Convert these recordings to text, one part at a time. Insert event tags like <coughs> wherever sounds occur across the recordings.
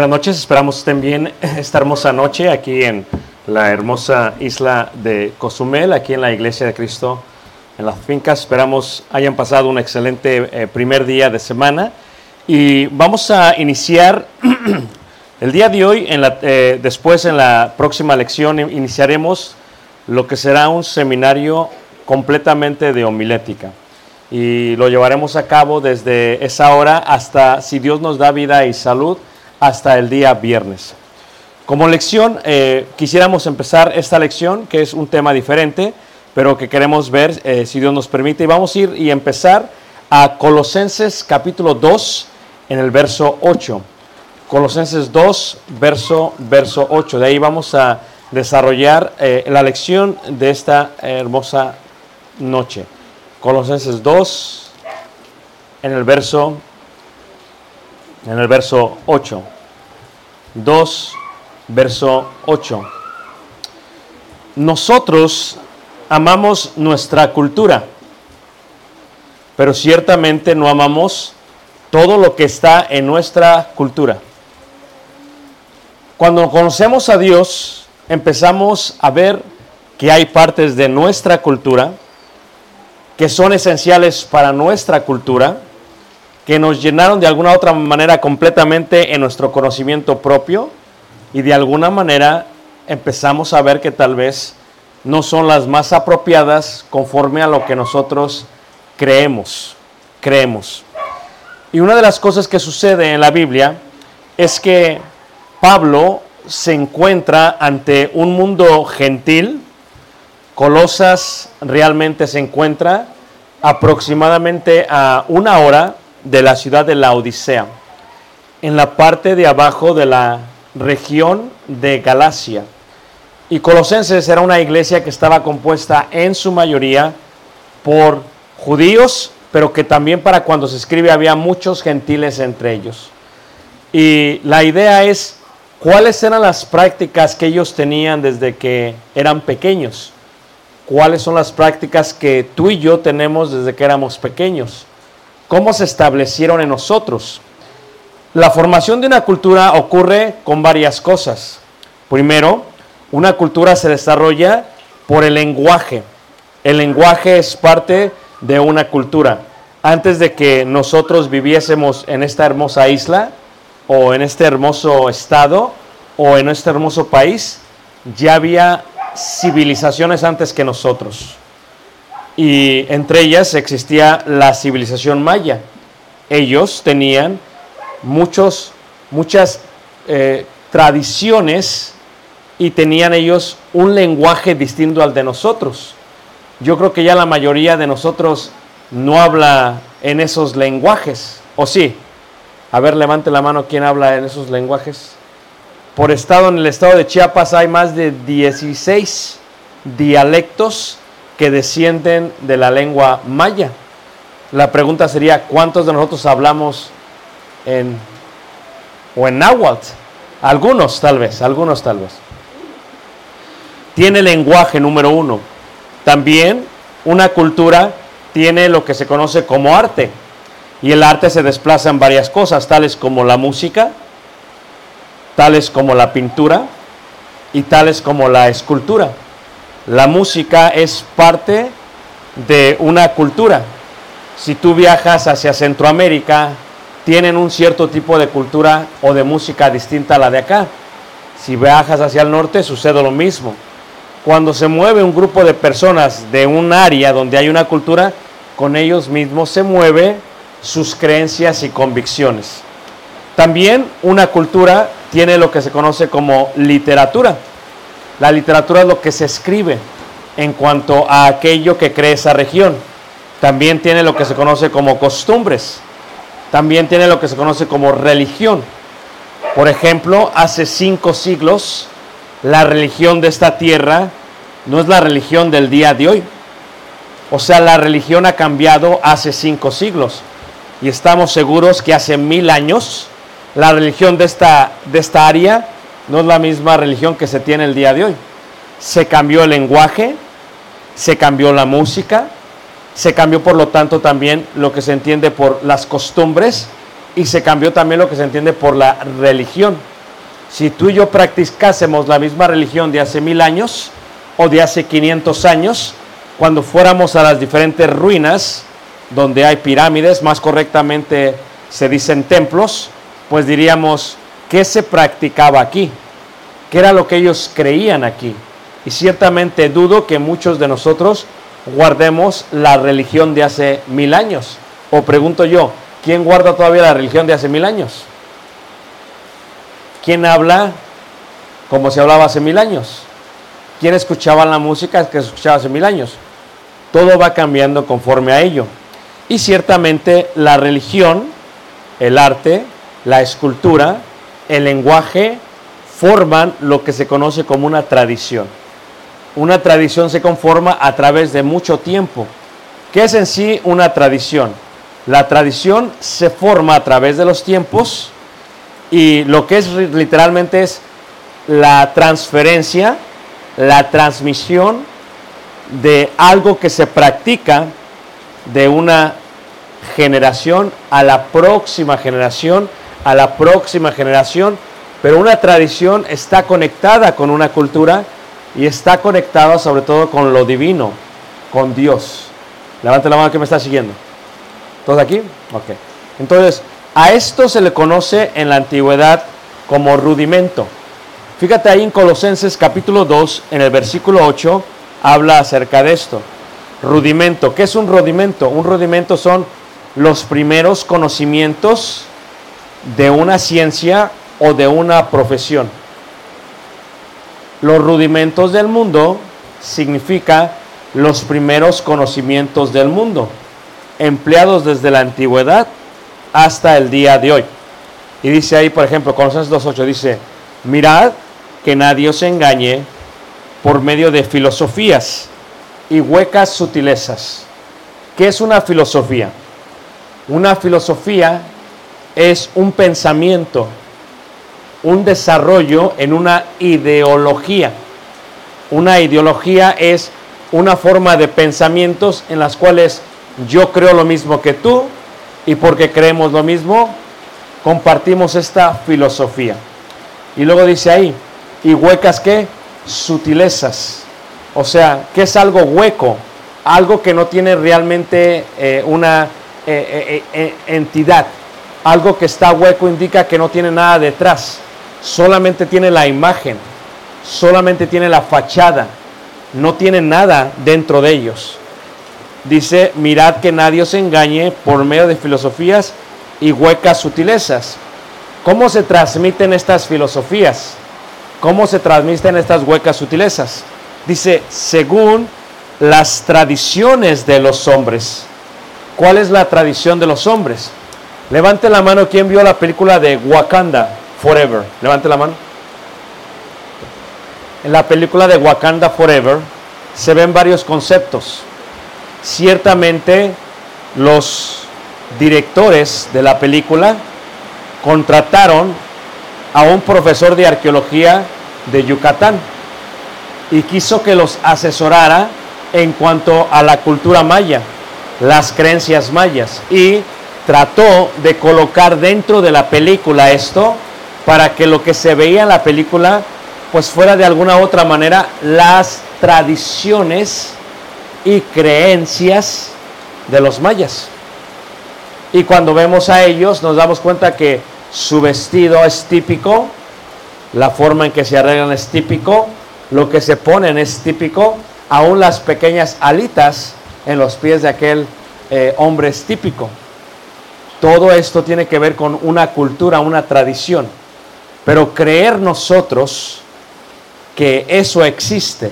Buenas noches, esperamos estén bien <laughs> esta hermosa noche aquí en la hermosa isla de Cozumel, aquí en la Iglesia de Cristo en las fincas. Esperamos hayan pasado un excelente eh, primer día de semana y vamos a iniciar <clears throat> el día de hoy, en la- eh, después en la próxima lección in- iniciaremos lo que será un seminario completamente de homilética y lo llevaremos a cabo desde esa hora hasta, si Dios nos da vida y salud, hasta el día viernes. Como lección, eh, quisiéramos empezar esta lección, que es un tema diferente, pero que queremos ver, eh, si Dios nos permite, y vamos a ir y empezar a Colosenses capítulo 2, en el verso 8. Colosenses 2, verso, verso 8. De ahí vamos a desarrollar eh, la lección de esta hermosa noche. Colosenses 2, en el verso, en el verso 8. 2, verso 8. Nosotros amamos nuestra cultura, pero ciertamente no amamos todo lo que está en nuestra cultura. Cuando conocemos a Dios, empezamos a ver que hay partes de nuestra cultura que son esenciales para nuestra cultura, que nos llenaron de alguna otra manera completamente en nuestro conocimiento propio y de alguna manera empezamos a ver que tal vez no son las más apropiadas conforme a lo que nosotros creemos, creemos. Y una de las cosas que sucede en la Biblia es que Pablo se encuentra ante un mundo gentil. Colosas realmente se encuentra aproximadamente a una hora de la ciudad de la Odisea, en la parte de abajo de la región de Galacia. Y Colosenses era una iglesia que estaba compuesta en su mayoría por judíos, pero que también para cuando se escribe había muchos gentiles entre ellos. Y la idea es cuáles eran las prácticas que ellos tenían desde que eran pequeños. ¿Cuáles son las prácticas que tú y yo tenemos desde que éramos pequeños? ¿Cómo se establecieron en nosotros? La formación de una cultura ocurre con varias cosas. Primero, una cultura se desarrolla por el lenguaje. El lenguaje es parte de una cultura. Antes de que nosotros viviésemos en esta hermosa isla o en este hermoso estado o en este hermoso país, ya había civilizaciones antes que nosotros. Y entre ellas existía la civilización maya. Ellos tenían muchos, muchas eh, tradiciones y tenían ellos un lenguaje distinto al de nosotros. Yo creo que ya la mayoría de nosotros no habla en esos lenguajes, ¿o sí? A ver, levante la mano, ¿quién habla en esos lenguajes? Por estado, en el estado de Chiapas hay más de 16 dialectos que descienden de la lengua maya. La pregunta sería, ¿cuántos de nosotros hablamos en o en náhuatl? Algunos tal vez, algunos tal vez. Tiene lenguaje número uno. También una cultura tiene lo que se conoce como arte. Y el arte se desplaza en varias cosas, tales como la música, tales como la pintura y tales como la escultura. La música es parte de una cultura. Si tú viajas hacia Centroamérica, tienen un cierto tipo de cultura o de música distinta a la de acá. Si viajas hacia el norte, sucede lo mismo. Cuando se mueve un grupo de personas de un área donde hay una cultura, con ellos mismos se mueve sus creencias y convicciones. También una cultura tiene lo que se conoce como literatura. La literatura es lo que se escribe en cuanto a aquello que cree esa región. También tiene lo que se conoce como costumbres. También tiene lo que se conoce como religión. Por ejemplo, hace cinco siglos, la religión de esta tierra no es la religión del día de hoy. O sea, la religión ha cambiado hace cinco siglos. Y estamos seguros que hace mil años la religión de esta, de esta área no es la misma religión que se tiene el día de hoy. Se cambió el lenguaje, se cambió la música, se cambió por lo tanto también lo que se entiende por las costumbres y se cambió también lo que se entiende por la religión. Si tú y yo practicásemos la misma religión de hace mil años o de hace 500 años, cuando fuéramos a las diferentes ruinas donde hay pirámides, más correctamente se dicen templos, pues diríamos, ¿qué se practicaba aquí? ¿Qué era lo que ellos creían aquí? Y ciertamente dudo que muchos de nosotros guardemos la religión de hace mil años. O pregunto yo, ¿quién guarda todavía la religión de hace mil años? ¿Quién habla como se hablaba hace mil años? ¿Quién escuchaba la música que se escuchaba hace mil años? Todo va cambiando conforme a ello. Y ciertamente la religión, el arte, la escultura, el lenguaje, forman lo que se conoce como una tradición. Una tradición se conforma a través de mucho tiempo. ¿Qué es en sí una tradición? La tradición se forma a través de los tiempos y lo que es literalmente es la transferencia, la transmisión de algo que se practica de una generación a la próxima generación, a la próxima generación, pero una tradición está conectada con una cultura y está conectada sobre todo con lo divino, con Dios. Levante la mano que me está siguiendo. ¿Todos aquí? Ok. Entonces, a esto se le conoce en la antigüedad como rudimento. Fíjate ahí en Colosenses capítulo 2, en el versículo 8, habla acerca de esto. Rudimento. ¿Qué es un rudimento? Un rudimento son los primeros conocimientos de una ciencia o de una profesión. Los rudimentos del mundo significa los primeros conocimientos del mundo, empleados desde la antigüedad hasta el día de hoy. Y dice ahí, por ejemplo, Colosenses 2.8 dice, mirad que nadie os engañe por medio de filosofías y huecas sutilezas. ¿Qué es una filosofía? Una filosofía es un pensamiento, un desarrollo en una ideología. Una ideología es una forma de pensamientos en las cuales yo creo lo mismo que tú y porque creemos lo mismo, compartimos esta filosofía. Y luego dice ahí, ¿y huecas qué? Sutilezas. O sea, ¿qué es algo hueco? Algo que no tiene realmente eh, una eh, eh, entidad. Algo que está hueco indica que no tiene nada detrás. Solamente tiene la imagen. Solamente tiene la fachada. No tiene nada dentro de ellos. dice, mirad que nadie os engañe por medio de filosofías y huecas sutilezas. ¿Cómo se transmiten estas filosofías? ¿Cómo se transmiten estas huecas sutilezas? Dice, según las tradiciones de los hombres. ¿Cuál es la tradición de los hombres? Levante la mano quien vio la película de Wakanda Forever. Levante la mano. En la película de Wakanda Forever se ven varios conceptos. Ciertamente los directores de la película contrataron a un profesor de arqueología de Yucatán y quiso que los asesorara en cuanto a la cultura maya, las creencias mayas y trató de colocar dentro de la película esto para que lo que se veía en la película pues fuera de alguna otra manera las tradiciones y creencias de los mayas. Y cuando vemos a ellos nos damos cuenta que su vestido es típico, la forma en que se arreglan es típico, lo que se ponen es típico, aún las pequeñas alitas en los pies de aquel eh, hombre es típico. Todo esto tiene que ver con una cultura, una tradición. Pero creer nosotros que eso existe,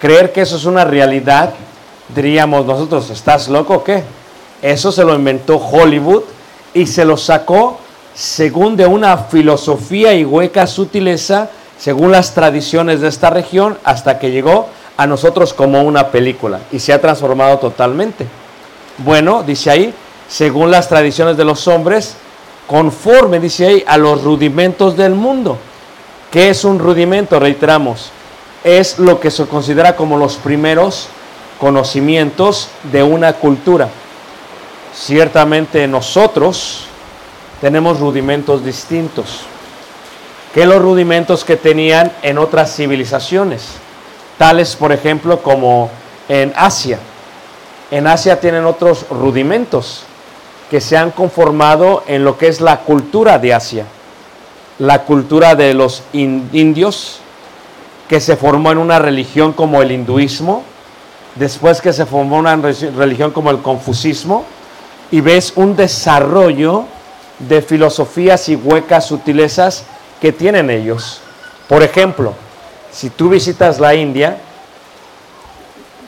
creer que eso es una realidad, diríamos nosotros, ¿estás loco o qué? Eso se lo inventó Hollywood y se lo sacó según de una filosofía y hueca sutileza, según las tradiciones de esta región, hasta que llegó a nosotros como una película y se ha transformado totalmente. Bueno, dice ahí, según las tradiciones de los hombres, conforme, dice ahí, a los rudimentos del mundo. ¿Qué es un rudimento? Reiteramos, es lo que se considera como los primeros conocimientos de una cultura. Ciertamente nosotros tenemos rudimentos distintos que los rudimentos que tenían en otras civilizaciones, tales por ejemplo como en Asia. En Asia tienen otros rudimentos que se han conformado en lo que es la cultura de Asia, la cultura de los indios, que se formó en una religión como el hinduismo, después que se formó una religión como el confucismo, y ves un desarrollo de filosofías y huecas sutilezas que tienen ellos. Por ejemplo, si tú visitas la India,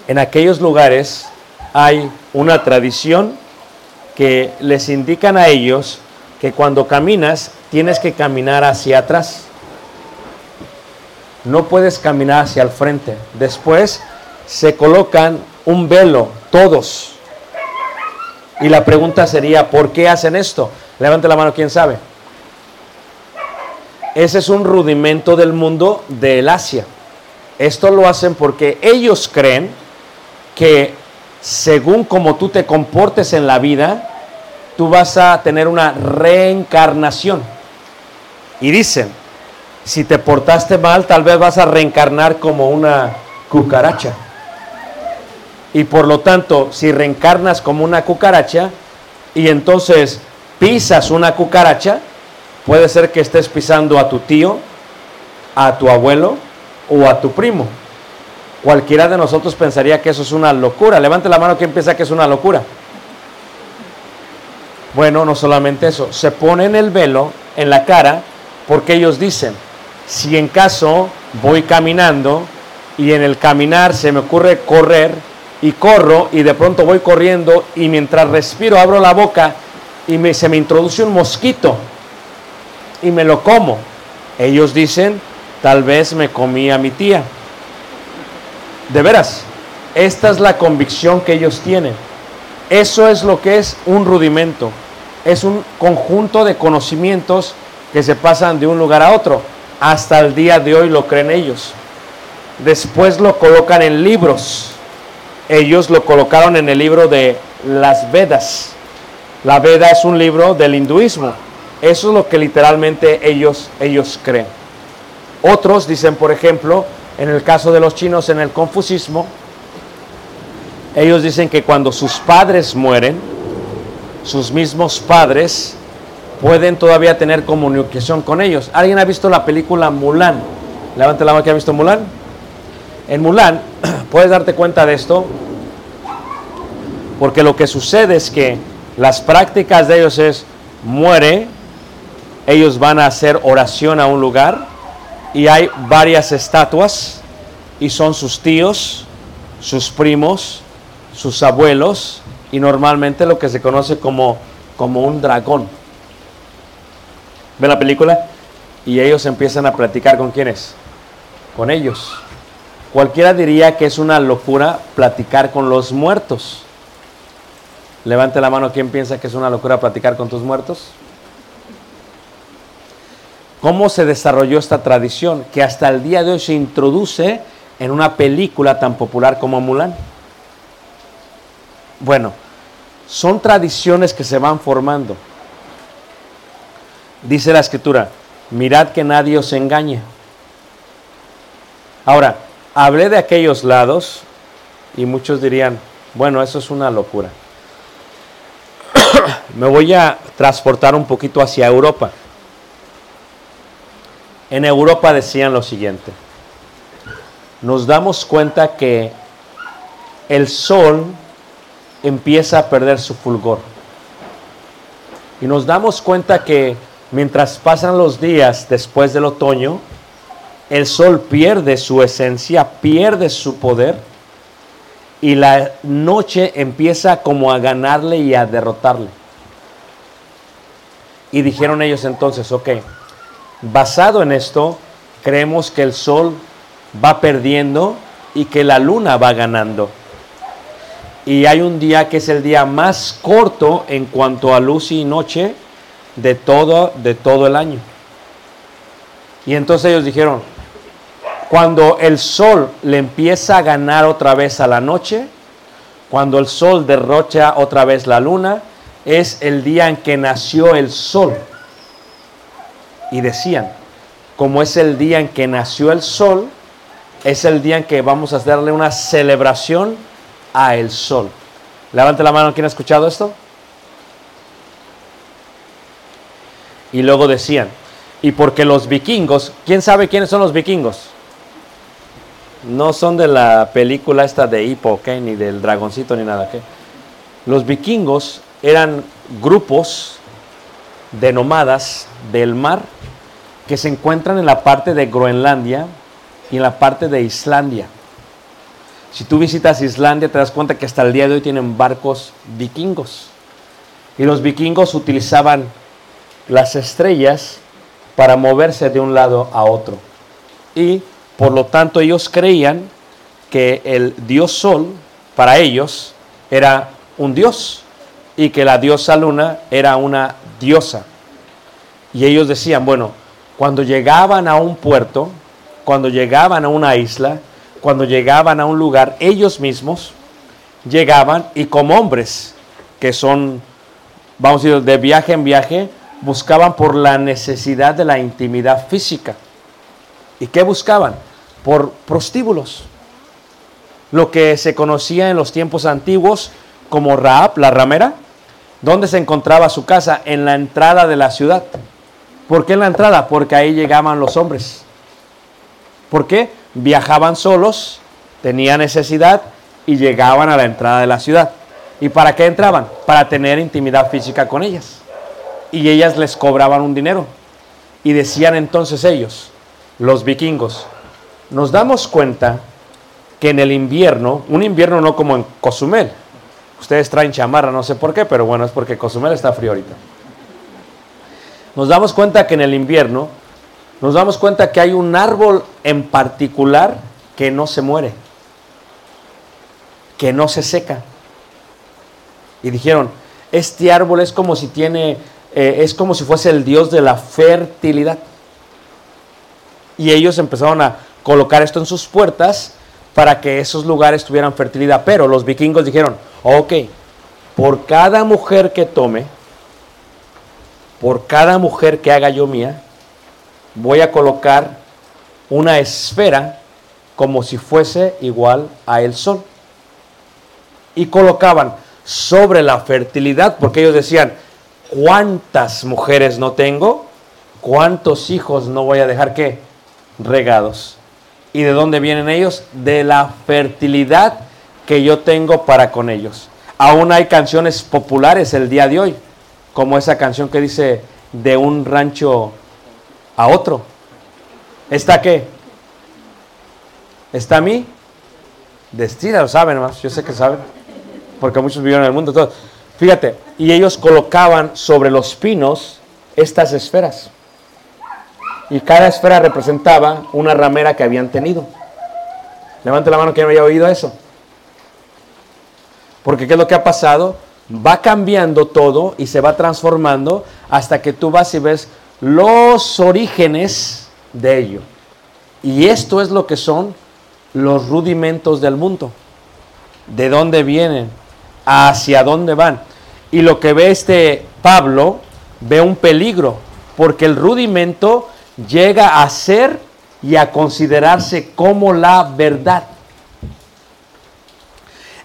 en aquellos lugares hay una tradición que les indican a ellos que cuando caminas tienes que caminar hacia atrás. No puedes caminar hacia el frente. Después se colocan un velo, todos, y la pregunta sería, ¿por qué hacen esto? Levante la mano, ¿quién sabe? Ese es un rudimento del mundo del Asia. Esto lo hacen porque ellos creen que según como tú te comportes en la vida, tú vas a tener una reencarnación. Y dicen, si te portaste mal, tal vez vas a reencarnar como una cucaracha. Y por lo tanto, si reencarnas como una cucaracha y entonces pisas una cucaracha, puede ser que estés pisando a tu tío, a tu abuelo o a tu primo. Cualquiera de nosotros pensaría que eso es una locura. Levante la mano quien piensa que es una locura. Bueno, no solamente eso, se ponen el velo en la cara porque ellos dicen, si en caso voy caminando y en el caminar se me ocurre correr, y corro y de pronto voy corriendo y mientras respiro abro la boca y se me introduce un mosquito y me lo como. Ellos dicen, tal vez me comí a mi tía. De veras, esta es la convicción que ellos tienen. Eso es lo que es un rudimento. Es un conjunto de conocimientos que se pasan de un lugar a otro. Hasta el día de hoy lo creen ellos. Después lo colocan en libros ellos lo colocaron en el libro de las Vedas. La Veda es un libro del hinduismo. Eso es lo que literalmente ellos, ellos creen. Otros dicen, por ejemplo, en el caso de los chinos, en el confucismo, ellos dicen que cuando sus padres mueren, sus mismos padres pueden todavía tener comunicación con ellos. ¿Alguien ha visto la película Mulan? Levante la mano que ha visto Mulan. En Mulan, <clears throat> puedes darte cuenta de esto, Porque lo que sucede es que las prácticas de ellos es, muere, ellos van a hacer oración a un lugar y hay varias estatuas y son sus tíos, sus primos, sus abuelos y normalmente lo que se conoce como, como un dragón. ¿Ven la película? Y ellos empiezan a platicar con quiénes? Con ellos. Cualquiera diría que es una locura platicar con los muertos. Levante la mano, ¿quién piensa que es una locura platicar con tus muertos? ¿Cómo se desarrolló esta tradición que hasta el día de hoy se introduce en una película tan popular como Mulan? Bueno, son tradiciones que se van formando. Dice la escritura, mirad que nadie os engañe. Ahora, hablé de aquellos lados y muchos dirían, bueno, eso es una locura. <coughs> Me voy a transportar un poquito hacia Europa. En Europa decían lo siguiente, nos damos cuenta que el sol empieza a perder su fulgor. Y nos damos cuenta que mientras pasan los días después del otoño, el sol pierde su esencia, pierde su poder y la noche empieza como a ganarle y a derrotarle. Y dijeron ellos entonces, ok, basado en esto, creemos que el sol va perdiendo y que la luna va ganando. Y hay un día que es el día más corto en cuanto a luz y noche de todo, de todo el año. Y entonces ellos dijeron, cuando el sol le empieza a ganar otra vez a la noche, cuando el sol derrocha otra vez la luna, es el día en que nació el sol. Y decían, como es el día en que nació el sol, es el día en que vamos a darle una celebración a el sol. Levante la mano, ¿quién ha escuchado esto? Y luego decían, y porque los vikingos, ¿quién sabe quiénes son los vikingos? No son de la película esta de Hippo. Ni del dragoncito ni nada. Los vikingos eran grupos de nómadas del mar que se encuentran en la parte de Groenlandia y en la parte de Islandia. Si tú visitas Islandia te das cuenta que hasta el día de hoy tienen barcos vikingos. Y los vikingos utilizaban las estrellas para moverse de un lado a otro. Y por lo tanto ellos creían que el dios sol para ellos era un dios y que la diosa luna era una diosa. Y ellos decían, bueno, cuando llegaban a un puerto, cuando llegaban a una isla, cuando llegaban a un lugar, ellos mismos llegaban y como hombres que son, vamos a decir, de viaje en viaje, buscaban por la necesidad de la intimidad física. ¿Y qué buscaban? Por prostíbulos. Lo que se conocía en los tiempos antiguos como Raab, la ramera, ¿dónde se encontraba su casa? En la entrada de la ciudad. ¿Por qué en la entrada? Porque ahí llegaban los hombres. ¿Por qué? Viajaban solos, tenían necesidad y llegaban a la entrada de la ciudad. ¿Y para qué entraban? Para tener intimidad física con ellas. Y ellas les cobraban un dinero. Y decían entonces ellos, los vikingos, nos damos cuenta que en el invierno, un invierno no como en Cozumel, ustedes traen chamarra, no sé por qué, pero bueno, es porque Cozumel está frío ahorita. Nos damos cuenta que en el invierno, nos damos cuenta que hay un árbol en particular que no se muere, que no se seca. Y dijeron, este árbol es como si tiene, eh, es como si fuese el dios de la fertilidad. Y ellos empezaron a colocar esto en sus puertas para que esos lugares tuvieran fertilidad. Pero los vikingos dijeron, ok, por cada mujer que tome, por cada mujer que haga yo mía, voy a colocar una esfera como si fuese igual a el sol. Y colocaban sobre la fertilidad, porque ellos decían, ¿cuántas mujeres no tengo? ¿Cuántos hijos no voy a dejar que regados? ¿Y de dónde vienen ellos? De la fertilidad que yo tengo para con ellos. Aún hay canciones populares el día de hoy, como esa canción que dice de un rancho a otro. ¿Está qué? ¿Está mi? Destino, lo saben más, yo sé que saben, porque muchos vivieron en el mundo. Todo. Fíjate, y ellos colocaban sobre los pinos estas esferas. Y cada esfera representaba una ramera que habían tenido. Levante la mano que no haya oído eso. Porque ¿qué es lo que ha pasado? Va cambiando todo y se va transformando hasta que tú vas y ves los orígenes de ello. Y esto es lo que son los rudimentos del mundo. ¿De dónde vienen? ¿Hacia dónde van? Y lo que ve este Pablo, ve un peligro, porque el rudimento llega a ser y a considerarse como la verdad.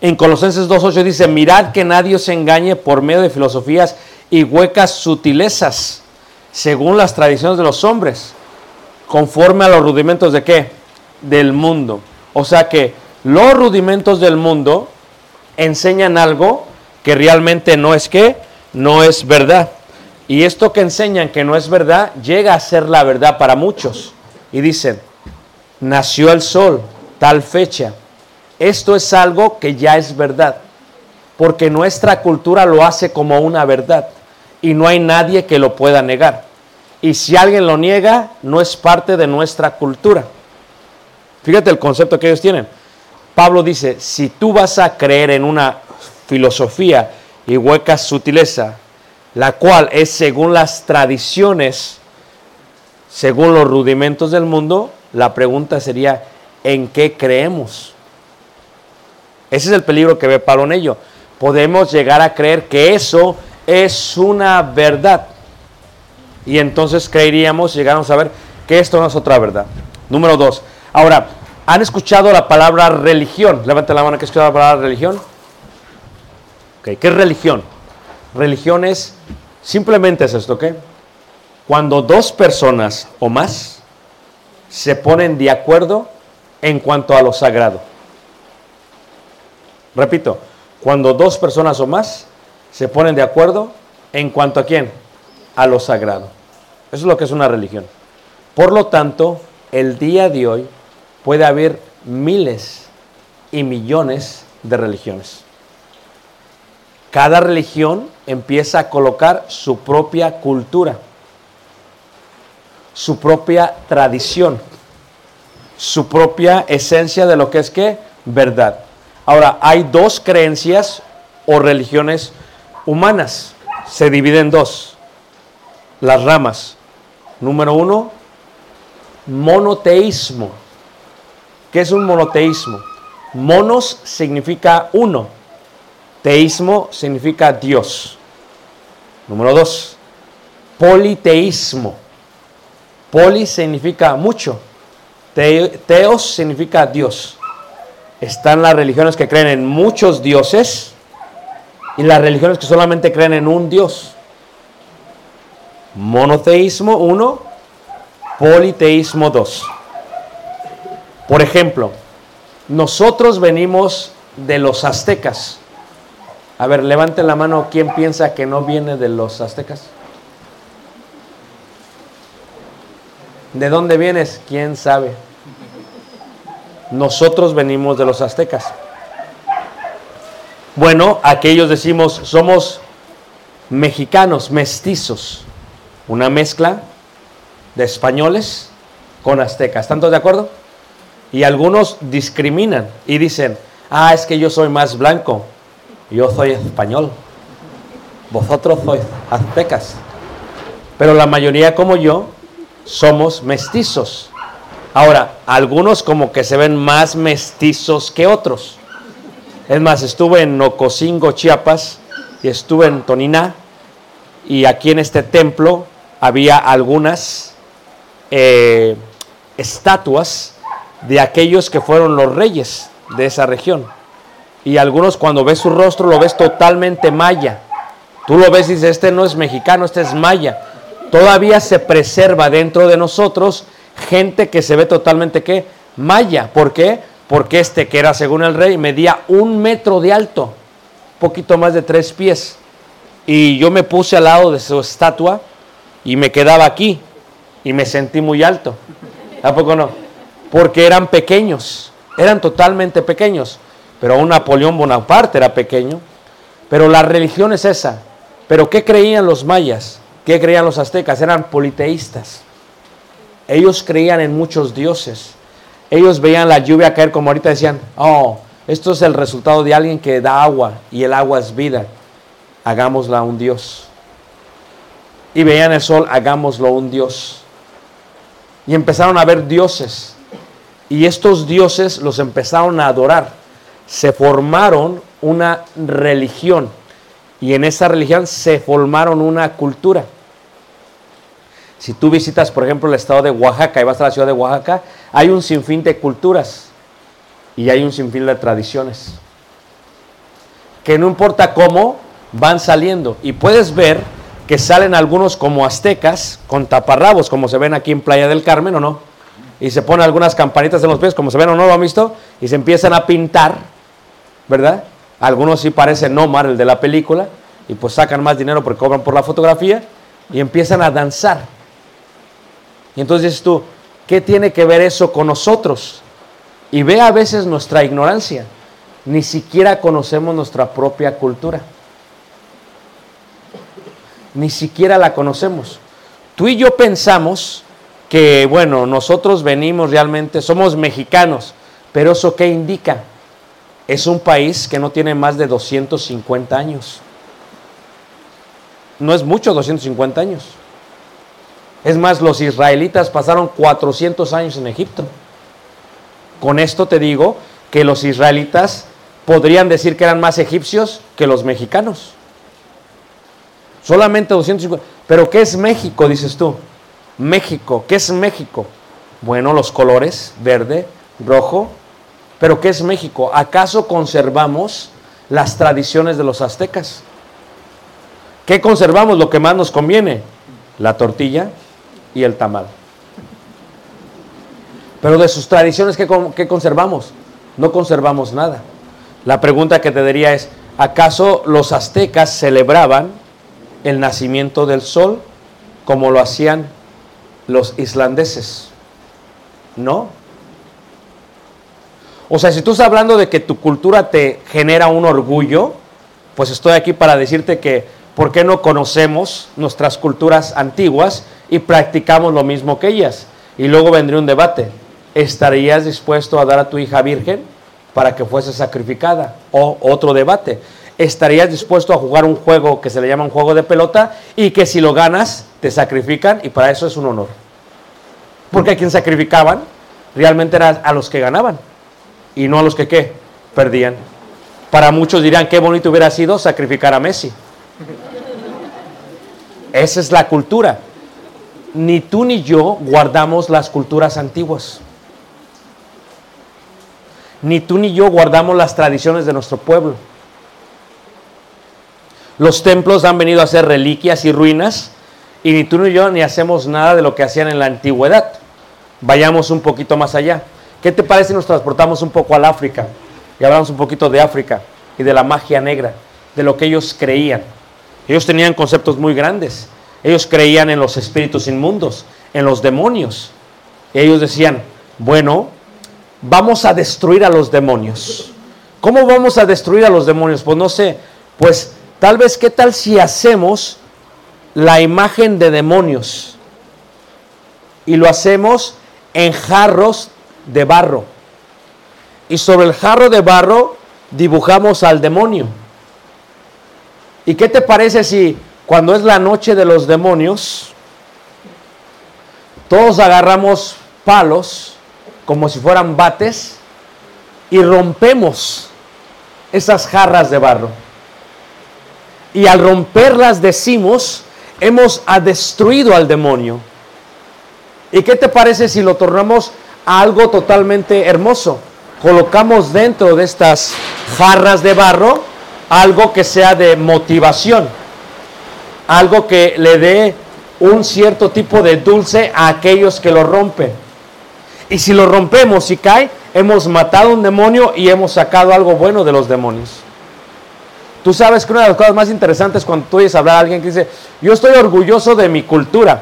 En Colosenses 2.8 dice, mirad que nadie os engañe por medio de filosofías y huecas sutilezas, según las tradiciones de los hombres, conforme a los rudimentos de qué? Del mundo. O sea que los rudimentos del mundo enseñan algo que realmente no es que, no es verdad. Y esto que enseñan que no es verdad, llega a ser la verdad para muchos. Y dicen, nació el sol, tal fecha. Esto es algo que ya es verdad, porque nuestra cultura lo hace como una verdad y no hay nadie que lo pueda negar. Y si alguien lo niega, no es parte de nuestra cultura. Fíjate el concepto que ellos tienen. Pablo dice, si tú vas a creer en una filosofía y hueca sutileza, la cual es según las tradiciones, según los rudimentos del mundo, la pregunta sería, ¿en qué creemos? Ese es el peligro que ve Pablo en ello. Podemos llegar a creer que eso es una verdad. Y entonces creeríamos, llegamos a ver que esto no es otra verdad. Número dos. Ahora, ¿han escuchado la palabra religión? Levanten la mano que ha escuchado la palabra religión. Okay. ¿Qué es religión? Religión es, simplemente es esto, ¿ok? Cuando dos personas o más se ponen de acuerdo en cuanto a lo sagrado. Repito, cuando dos personas o más se ponen de acuerdo en cuanto a quién? A lo sagrado. Eso es lo que es una religión. Por lo tanto, el día de hoy puede haber miles y millones de religiones. Cada religión empieza a colocar su propia cultura, su propia tradición, su propia esencia de lo que es que verdad. Ahora, hay dos creencias o religiones humanas. Se dividen en dos. Las ramas. Número uno, monoteísmo. ¿Qué es un monoteísmo? Monos significa uno. Teísmo significa Dios. Número dos, politeísmo. Poli significa mucho. Teos significa Dios. Están las religiones que creen en muchos dioses y las religiones que solamente creen en un Dios. Monoteísmo uno, politeísmo dos. Por ejemplo, nosotros venimos de los aztecas. A ver, levanten la mano quien piensa que no viene de los aztecas. ¿De dónde vienes? ¿Quién sabe? Nosotros venimos de los aztecas. Bueno, aquellos decimos, somos mexicanos, mestizos, una mezcla de españoles con aztecas. ¿Están todos de acuerdo? Y algunos discriminan y dicen, ah, es que yo soy más blanco, yo soy español, vosotros sois aztecas. Pero la mayoría como yo somos mestizos. Ahora, algunos como que se ven más mestizos que otros. Es más, estuve en Ocosingo, Chiapas, y estuve en Toniná, y aquí en este templo había algunas eh, estatuas de aquellos que fueron los reyes de esa región. Y algunos cuando ves su rostro lo ves totalmente maya. Tú lo ves y dices, este no es mexicano, este es maya. Todavía se preserva dentro de nosotros gente que se ve totalmente que maya. ¿Por qué? Porque este que era según el rey medía un metro de alto. poquito más de tres pies. Y yo me puse al lado de su estatua y me quedaba aquí y me sentí muy alto. ¿A poco no? Porque eran pequeños, eran totalmente pequeños. Pero aún Napoleón Bonaparte era pequeño. Pero la religión es esa. Pero ¿qué creían los mayas? ¿Qué creían los aztecas? Eran politeístas. Ellos creían en muchos dioses. Ellos veían la lluvia caer como ahorita decían, oh, esto es el resultado de alguien que da agua y el agua es vida. Hagámosla un dios. Y veían el sol, hagámoslo un dios. Y empezaron a ver dioses. Y estos dioses los empezaron a adorar. Se formaron una religión. Y en esa religión se formaron una cultura. Si tú visitas, por ejemplo, el estado de Oaxaca y vas a la ciudad de Oaxaca, hay un sinfín de culturas y hay un sinfín de tradiciones. Que no importa cómo, van saliendo. Y puedes ver que salen algunos como aztecas con taparrabos, como se ven aquí en Playa del Carmen o no. Y se ponen algunas campanitas en los pies, como se ven o no, lo han visto, y se empiezan a pintar, ¿verdad? Algunos sí parecen Omar, el de la película, y pues sacan más dinero porque cobran por la fotografía, y empiezan a danzar. Y entonces tú, ¿qué tiene que ver eso con nosotros? Y ve a veces nuestra ignorancia. Ni siquiera conocemos nuestra propia cultura. Ni siquiera la conocemos. Tú y yo pensamos que, bueno, nosotros venimos realmente, somos mexicanos, pero eso qué indica? Es un país que no tiene más de 250 años. No es mucho 250 años. Es más, los israelitas pasaron 400 años en Egipto. Con esto te digo que los israelitas podrían decir que eran más egipcios que los mexicanos. Solamente 250. Pero ¿qué es México, dices tú? México, ¿qué es México? Bueno, los colores, verde, rojo. Pero ¿qué es México? ¿Acaso conservamos las tradiciones de los aztecas? ¿Qué conservamos? Lo que más nos conviene. La tortilla, y el tamal. Pero de sus tradiciones, ¿qué, conservamos? No conservamos nada. La pregunta que te diría es, ¿acaso los aztecas celebraban el nacimiento del sol como lo hacían los islandeses? No. O sea, si tú estás hablando de que tu cultura te genera un orgullo, pues estoy aquí para decirte que, ¿por qué no conocemos nuestras culturas antiguas y practicamos lo mismo que ellas. Y luego vendría un debate. ¿Estarías dispuesto a dar a tu hija virgen para que fuese sacrificada? O otro debate. ¿Estarías dispuesto a jugar un juego que se le llama un juego de pelota y que si lo ganas te sacrifican y para eso es un honor? Porque a quien sacrificaban realmente era a los que ganaban y no a los que qué, perdían. Para muchos dirían qué bonito hubiera sido sacrificar a Messi. Esa es la cultura ni tú ni yo guardamos las culturas antiguas. Ni tú ni yo guardamos las tradiciones de nuestro pueblo. Los templos han venido a ser reliquias y ruinas y ni tú ni yo ni hacemos nada de lo que hacían en la antigüedad. Vayamos un poquito más allá. ¿Qué te parece si nos transportamos un poco al África y hablamos un poquito de África y de la magia negra, de lo que ellos creían? Ellos tenían conceptos muy grandes ellos creían en los espíritus inmundos, en los demonios. ellos decían, bueno, vamos a destruir a los demonios. ¿Cómo vamos a destruir a los demonios? Pues no sé, pues tal vez qué tal si hacemos la imagen de demonios y lo hacemos en jarros de barro. Y sobre el jarro de barro dibujamos al demonio. ¿Y qué te parece si cuando es la noche de los demonios, todos agarramos palos como si fueran bates y rompemos esas jarras de barro. Y al romperlas decimos, hemos destruido al demonio. ¿Y qué te parece si lo tornamos algo totalmente hermoso? Colocamos dentro de estas jarras de barro algo que sea de motivación algo que le dé un cierto tipo de dulce a aquellos que lo rompen. Y si lo rompemos y cae, hemos matado un demonio y hemos sacado algo bueno de los demonios. Tú sabes que una de las cosas más interesantes cuando tú oyes hablar a alguien que dice, yo estoy orgulloso de mi cultura,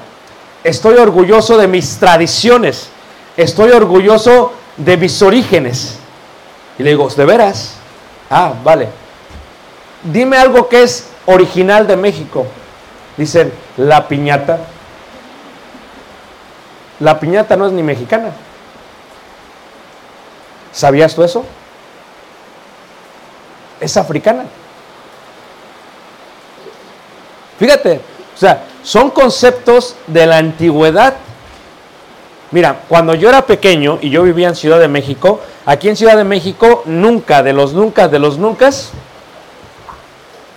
estoy orgulloso de mis tradiciones, estoy orgulloso de mis orígenes. Y le digo, ¿de veras? Ah, vale. Dime algo que es original de México. Dicen, la piñata. La piñata no es ni mexicana. ¿Sabías tú eso? Es africana. Fíjate, o sea, son conceptos de la antigüedad. Mira, cuando yo era pequeño y yo vivía en Ciudad de México, aquí en Ciudad de México, nunca, de los nunca, de los nunca,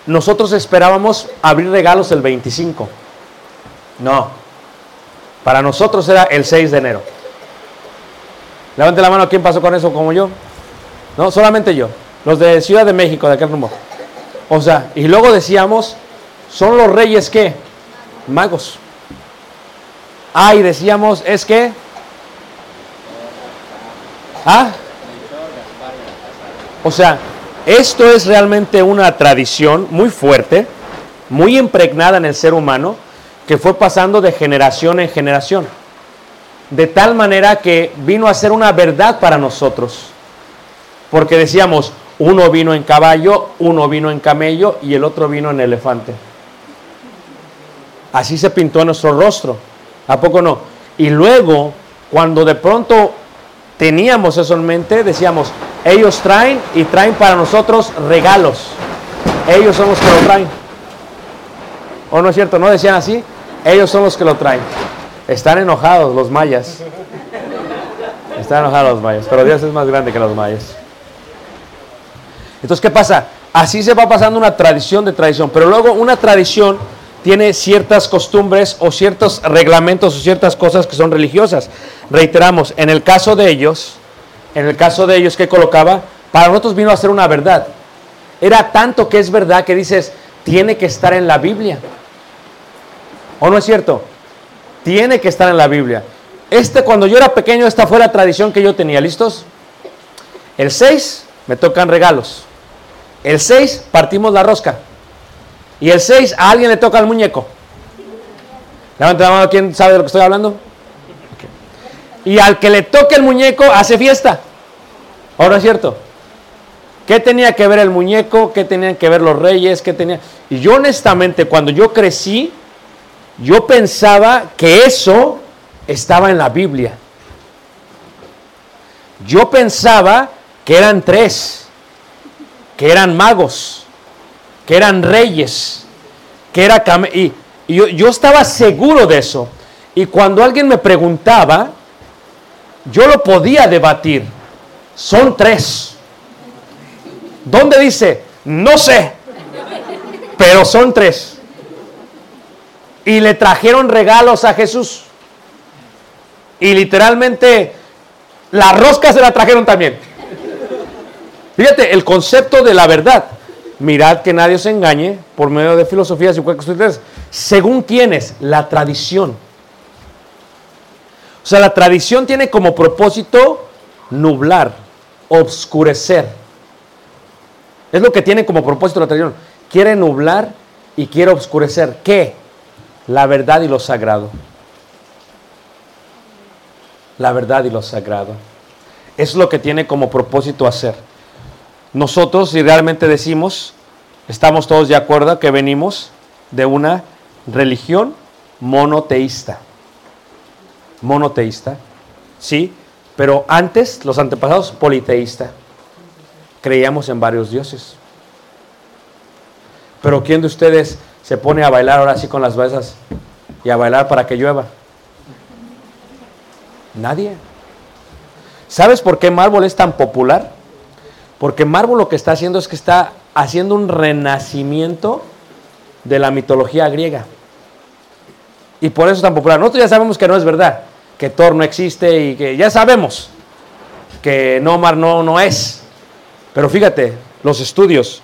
nosotros esperábamos abrir regalos el 25. No, para nosotros era el 6 de enero. Levante la mano, ¿quién pasó con eso como yo? No, solamente yo. Los de Ciudad de México, de aquel rumbo. O sea, y luego decíamos, son los reyes que magos. Ah, y decíamos, es que Ah. O sea, esto es realmente una tradición muy fuerte, muy impregnada en el ser humano, que fue pasando de generación en generación. De tal manera que vino a ser una verdad para nosotros. Porque decíamos, uno vino en caballo, uno vino en camello y el otro vino en elefante. Así se pintó nuestro rostro. ¿A poco no? Y luego, cuando de pronto teníamos eso en mente, decíamos, ellos traen y traen para nosotros regalos. Ellos son los que lo traen. ¿O no es cierto? ¿No decían así? Ellos son los que lo traen. Están enojados los mayas. Están enojados los mayas. Pero Dios es más grande que los mayas. Entonces, ¿qué pasa? Así se va pasando una tradición de tradición. Pero luego una tradición tiene ciertas costumbres o ciertos reglamentos o ciertas cosas que son religiosas. Reiteramos, en el caso de ellos, en el caso de ellos que colocaba, para nosotros vino a ser una verdad. Era tanto que es verdad que dices, tiene que estar en la Biblia. ¿O no es cierto? Tiene que estar en la Biblia. Este, cuando yo era pequeño, esta fue la tradición que yo tenía. ¿Listos? El 6 me tocan regalos. El 6 partimos la rosca. Y el 6 a alguien le toca el muñeco. Levanta la mano, ¿quién sabe de lo que estoy hablando? Y al que le toque el muñeco hace fiesta. ¿Ahora es cierto? ¿Qué tenía que ver el muñeco? ¿Qué tenían que ver los reyes? ¿Qué tenía? Y yo honestamente, cuando yo crecí, yo pensaba que eso estaba en la Biblia. Yo pensaba que eran tres, que eran magos, que eran reyes, que era... Y, y yo, yo estaba seguro de eso. Y cuando alguien me preguntaba, yo lo podía debatir. Son tres. ¿Dónde dice? No sé. Pero son tres. Y le trajeron regalos a Jesús. Y literalmente la rosca se la trajeron también. Fíjate, el concepto de la verdad. Mirad que nadie os engañe por medio de filosofías y ustedes. Según quiénes? La tradición. O sea, la tradición tiene como propósito nublar, obscurecer. Es lo que tiene como propósito la tradición. Quiere nublar y quiere obscurecer. ¿Qué? La verdad y lo sagrado. La verdad y lo sagrado. Es lo que tiene como propósito hacer. Nosotros, si realmente decimos, estamos todos de acuerdo que venimos de una religión monoteísta. Monoteísta, sí, pero antes, los antepasados, politeísta. Creíamos en varios dioses. Pero ¿quién de ustedes se pone a bailar ahora sí con las besas y a bailar para que llueva? Nadie. ¿Sabes por qué Marvel es tan popular? Porque Marvel lo que está haciendo es que está haciendo un renacimiento de la mitología griega. Y por eso es tan popular. Nosotros ya sabemos que no es verdad, que Thor no existe y que ya sabemos que Nomar no, no es. Pero fíjate, los estudios.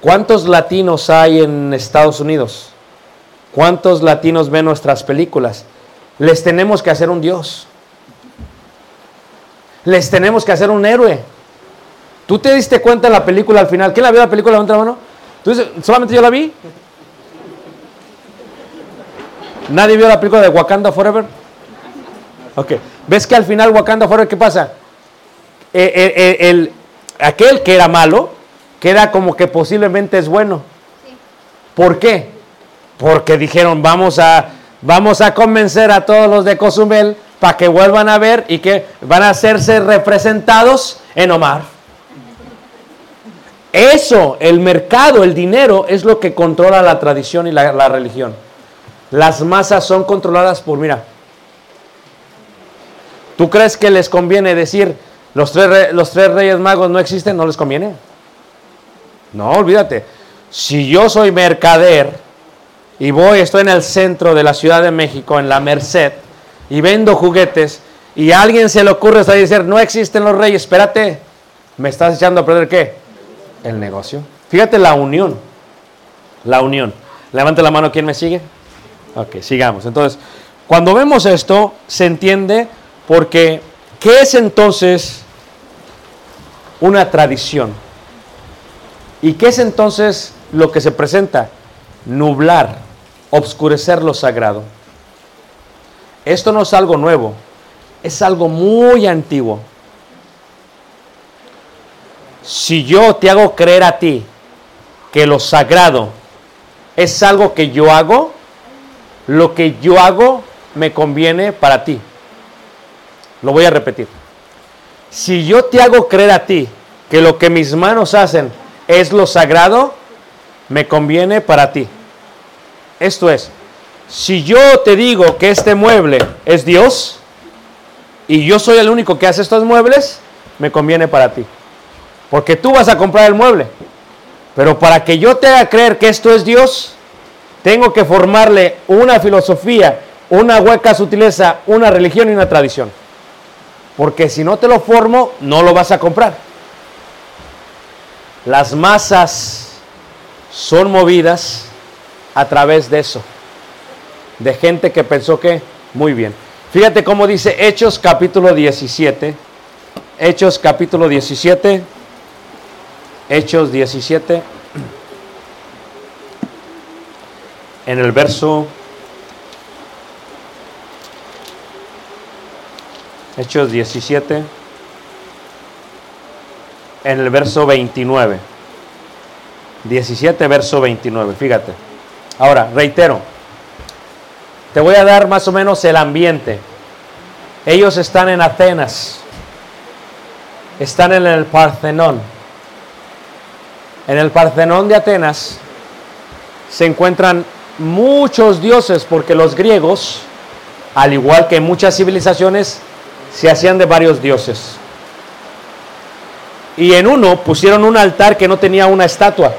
¿Cuántos latinos hay en Estados Unidos? ¿Cuántos latinos ven nuestras películas? Les tenemos que hacer un Dios. Les tenemos que hacer un héroe. ¿Tú te diste cuenta en la película al final? ¿Quién la vio la película? Levanta la mano. Entonces, ¿solamente yo la vi? ¿Nadie vio la película de Wakanda Forever? Ok. ¿Ves que al final Wakanda Forever qué pasa? Eh, eh, eh, el, aquel que era malo queda como que posiblemente es bueno. ¿Por qué? Porque dijeron, vamos a, vamos a convencer a todos los de Cozumel para que vuelvan a ver y que van a hacerse representados en Omar. Eso, el mercado, el dinero, es lo que controla la tradición y la, religión. Las masas son controladas por, mira, ¿tú crees que les conviene decir los tres, re- los tres reyes magos no existen? No les conviene. No, olvídate. Si yo soy mercader y voy, estoy en el centro de la Ciudad de México, en la Merced, y vendo juguetes, y a alguien se le ocurre decir, no existen los reyes, espérate, ¿me estás echando a perder qué? El negocio. Fíjate la unión. La unión. Levante la mano, ¿quién me sigue? Ok, sigamos. Entonces, cuando vemos esto, se entiende porque, ¿qué es entonces una tradición? ¿Y qué es entonces lo que se presenta? Nublar, obscurecer lo sagrado. Esto no es algo nuevo, es algo muy antiguo. Si yo te hago creer a ti que lo sagrado es algo que yo hago, lo que yo hago me conviene para ti. Lo voy a repetir. Si yo te hago creer a ti que lo que mis manos hacen es lo sagrado, me conviene para ti. Esto es, si yo te digo que este mueble es Dios y yo soy el único que hace estos muebles, me conviene para ti. Porque tú vas a comprar el mueble. Pero para que yo te haga creer que esto es Dios, tengo que formarle una filosofía, una hueca sutileza, una religión y una tradición. Porque si no te lo formo, no lo vas a comprar. Las masas son movidas a través de eso. De gente que pensó que, muy bien. Fíjate cómo dice Hechos capítulo 17. Hechos capítulo 17. Hechos 17. En el verso Hechos 17, en el verso 29. 17, verso 29, fíjate. Ahora, reitero, te voy a dar más o menos el ambiente. Ellos están en Atenas, están en el Partenón. En el Partenón de Atenas se encuentran muchos dioses, porque los griegos, al igual que muchas civilizaciones, se hacían de varios dioses. Y en uno pusieron un altar que no tenía una estatua.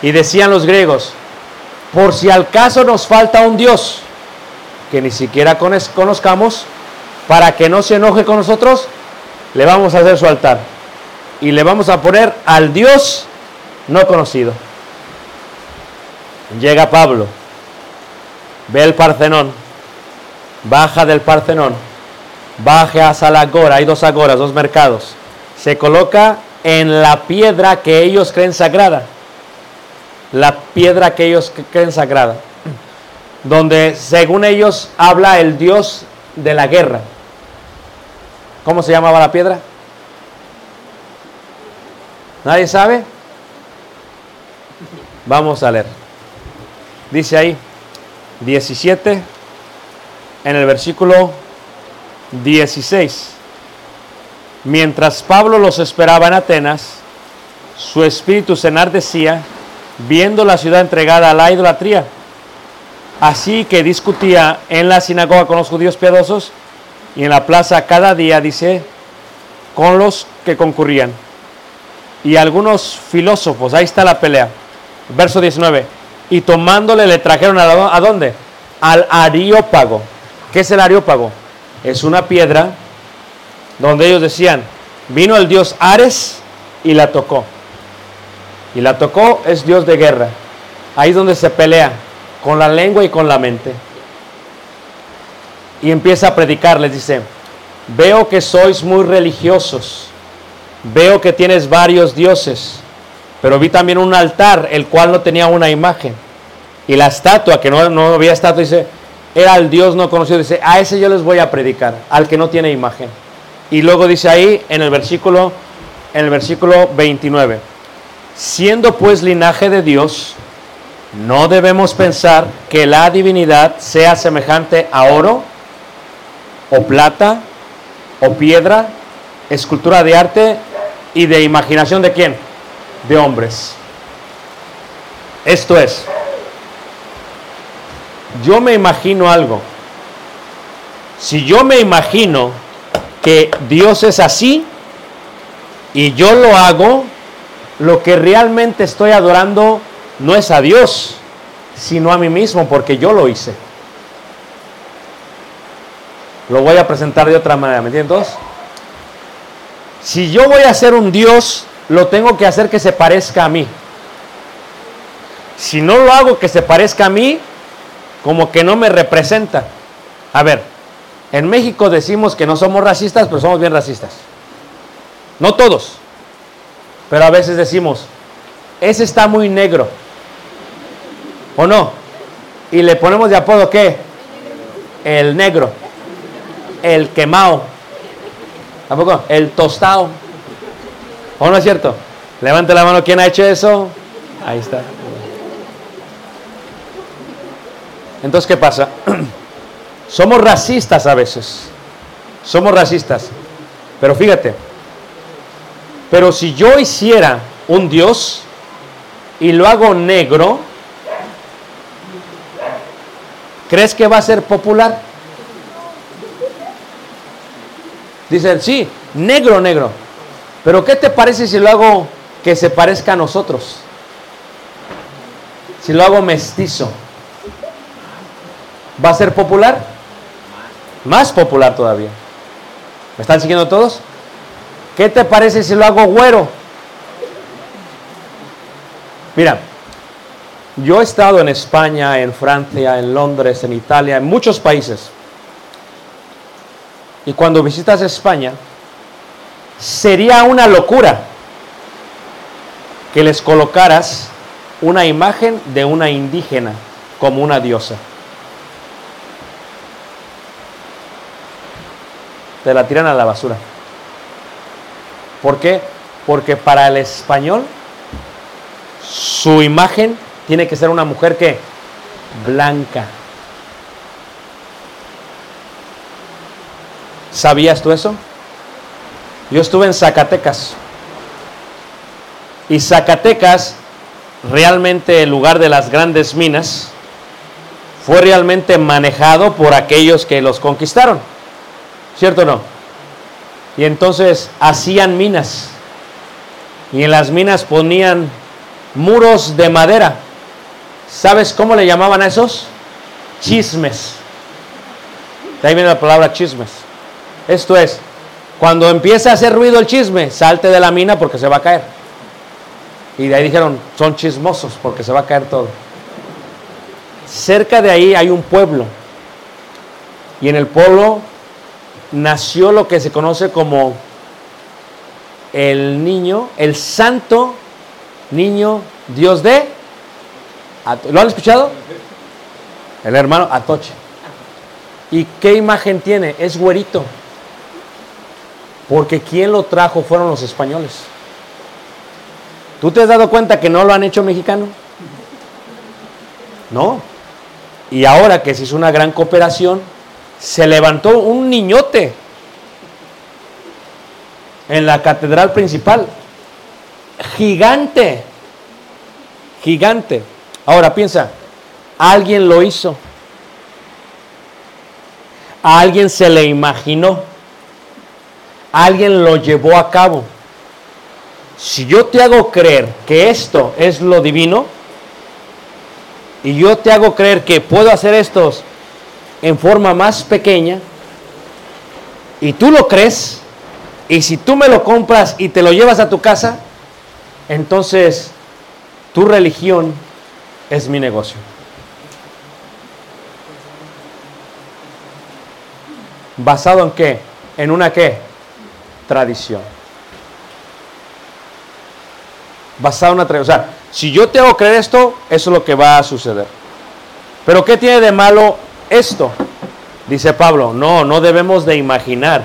Y decían los griegos, por si al caso nos falta un dios que ni siquiera conozcamos, para que no se enoje con nosotros, le vamos a hacer su altar. Y le vamos a poner al dios no conocido. Llega Pablo, ve el Partenón, baja del Partenón, baja hacia la agora, hay dos agoras, dos mercados. Se coloca en la piedra que ellos creen sagrada. La piedra que ellos creen sagrada. Donde según ellos habla el dios de la guerra. ¿Cómo se llamaba la piedra? ¿Nadie sabe? Vamos a leer. Dice ahí 17 en el versículo 16. Mientras Pablo los esperaba en Atenas, su espíritu se enardecía viendo la ciudad entregada a la idolatría. Así que discutía en la sinagoga con los judíos piadosos y en la plaza cada día, dice, con los que concurrían. Y algunos filósofos, ahí está la pelea. Verso 19. Y tomándole le trajeron a, ¿a dónde? Al Areópago. ¿Qué es el Areópago? Es una piedra donde ellos decían, vino el dios Ares y la tocó. Y la tocó es dios de guerra. Ahí es donde se pelea, con la lengua y con la mente. Y empieza a predicar, les dice, veo que sois muy religiosos, veo que tienes varios dioses. Pero vi también un altar, el cual no tenía una imagen. Y la estatua, que no, no había estatua, dice, era el Dios no conocido. Dice, a ese yo les voy a predicar, al que no tiene imagen. Y luego dice ahí en el versículo, en el versículo 29, siendo pues linaje de Dios, no debemos pensar que la divinidad sea semejante a oro, o plata, o piedra, escultura de arte y de imaginación de quién? De hombres. Esto es, yo me imagino algo. Si yo me imagino que Dios es así y yo lo hago, lo que realmente estoy adorando no es a Dios, sino a mí mismo, porque yo lo hice. Lo voy a presentar de otra manera, ¿me entienden todos? Si yo voy a ser un Dios, lo tengo que hacer que se parezca a mí. Si no lo hago que se parezca a mí, como que no me representa. A ver, en México decimos que no somos racistas, pero somos bien racistas. No todos, pero a veces decimos, ese está muy negro. ¿O no? Y le ponemos de apodo qué? El negro. El quemado. ¿Tampoco? El tostado. ¿O no es cierto? Levante la mano, ¿quién ha hecho eso? Ahí está. Entonces, ¿qué pasa? <clears throat> Somos racistas a veces. Somos racistas. Pero fíjate, pero si yo hiciera un Dios y lo hago negro, ¿crees que va a ser popular? Dicen, sí, negro, negro. Pero ¿qué te parece si lo hago que se parezca a nosotros? Si lo hago mestizo. ¿Va a ser popular? Más popular todavía. ¿Me están siguiendo todos? ¿Qué te parece si lo hago güero? Mira, yo he estado en España, en Francia, en Londres, en Italia, en muchos países. Y cuando visitas España, sería una locura que les colocaras una imagen de una indígena como una diosa. Te la tiran a la basura. ¿Por qué? Porque para el español su imagen tiene que ser una mujer que blanca. ¿Sabías tú eso? Yo estuve en Zacatecas. Y Zacatecas, realmente el lugar de las grandes minas, fue realmente manejado por aquellos que los conquistaron. ¿Cierto o no? Y entonces hacían minas. Y en las minas ponían muros de madera. ¿Sabes cómo le llamaban a esos? Chismes. De ahí viene la palabra chismes. Esto es, cuando empieza a hacer ruido el chisme, salte de la mina porque se va a caer. Y de ahí dijeron, son chismosos porque se va a caer todo. Cerca de ahí hay un pueblo. Y en el pueblo nació lo que se conoce como el niño, el santo niño Dios de... ¿Lo han escuchado? El hermano Atoche. ¿Y qué imagen tiene? Es güerito. Porque quien lo trajo fueron los españoles. ¿Tú te has dado cuenta que no lo han hecho mexicano? No. Y ahora que se hizo una gran cooperación, se levantó un niñote en la catedral principal. Gigante. Gigante. Ahora piensa, alguien lo hizo. A alguien se le imaginó. Alguien lo llevó a cabo. Si yo te hago creer que esto es lo divino, y yo te hago creer que puedo hacer estos en forma más pequeña, y tú lo crees, y si tú me lo compras y te lo llevas a tu casa, entonces tu religión es mi negocio. ¿Basado en qué? ¿En una qué? Tradición. basado en una tradición. O sea, si yo te hago creer esto, eso es lo que va a suceder. Pero ¿qué tiene de malo esto? Dice Pablo, no, no debemos de imaginar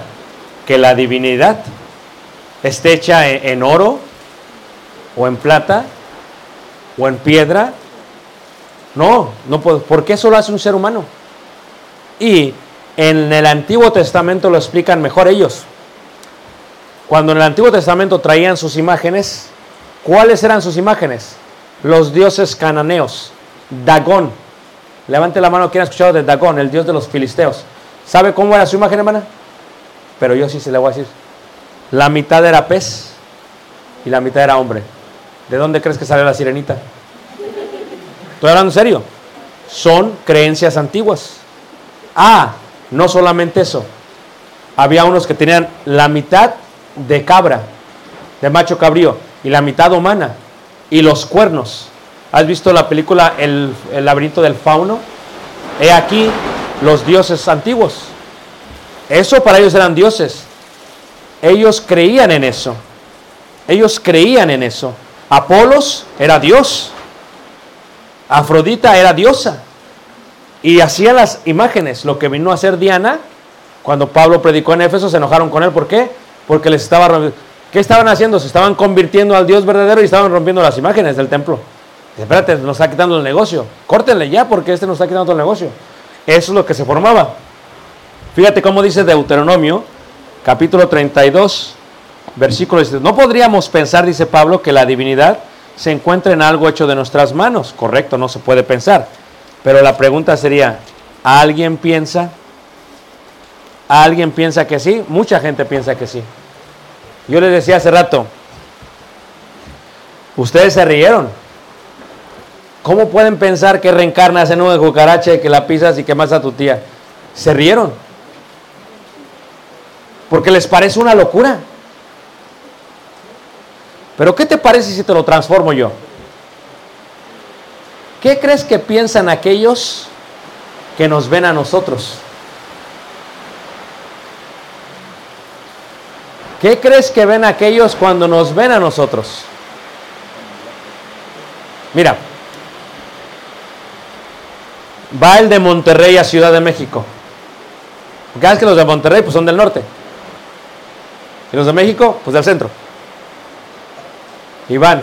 que la divinidad esté hecha en, en oro o en plata o en piedra. No, no puedo. ¿Por qué eso lo hace un ser humano? Y en el Antiguo Testamento lo explican mejor ellos. Cuando en el Antiguo Testamento traían sus imágenes, ¿cuáles eran sus imágenes? Los dioses cananeos, Dagón. Levante la mano quien ha escuchado de Dagón, el dios de los filisteos. ¿Sabe cómo era su imagen, hermana? Pero yo sí se le voy a decir. La mitad era pez y la mitad era hombre. ¿De dónde crees que salió la sirenita? Estoy hablando en serio. Son creencias antiguas. Ah, no solamente eso. Había unos que tenían la mitad de cabra, de macho cabrío, y la mitad humana, y los cuernos. ¿Has visto la película El, el laberinto del fauno? He aquí los dioses antiguos. Eso para ellos eran dioses. Ellos creían en eso. Ellos creían en eso. Apolos era dios. Afrodita era diosa. Y hacía las imágenes. Lo que vino a hacer Diana, cuando Pablo predicó en Éfeso, se enojaron con él. ¿Por qué? Porque les estaba rompiendo. ¿Qué estaban haciendo? Se estaban convirtiendo al Dios verdadero y estaban rompiendo las imágenes del templo. Espérate, nos está quitando el negocio. Córtenle ya porque este nos está quitando el negocio. Eso es lo que se formaba. Fíjate cómo dice Deuteronomio, capítulo 32, versículo 17. No podríamos pensar, dice Pablo, que la divinidad se encuentra en algo hecho de nuestras manos. Correcto, no se puede pensar. Pero la pregunta sería, ¿alguien piensa? ¿Alguien piensa que sí? Mucha gente piensa que sí. Yo les decía hace rato, ustedes se rieron. ¿Cómo pueden pensar que reencarnas en una cucaracha y que la pisas y que más a tu tía? Se rieron. Porque les parece una locura. Pero ¿qué te parece si te lo transformo yo? ¿Qué crees que piensan aquellos que nos ven a nosotros? ¿Qué crees que ven aquellos cuando nos ven a nosotros? Mira, va el de Monterrey a Ciudad de México. Porque es que los de Monterrey pues son del norte. Y los de México, pues del centro. Y van.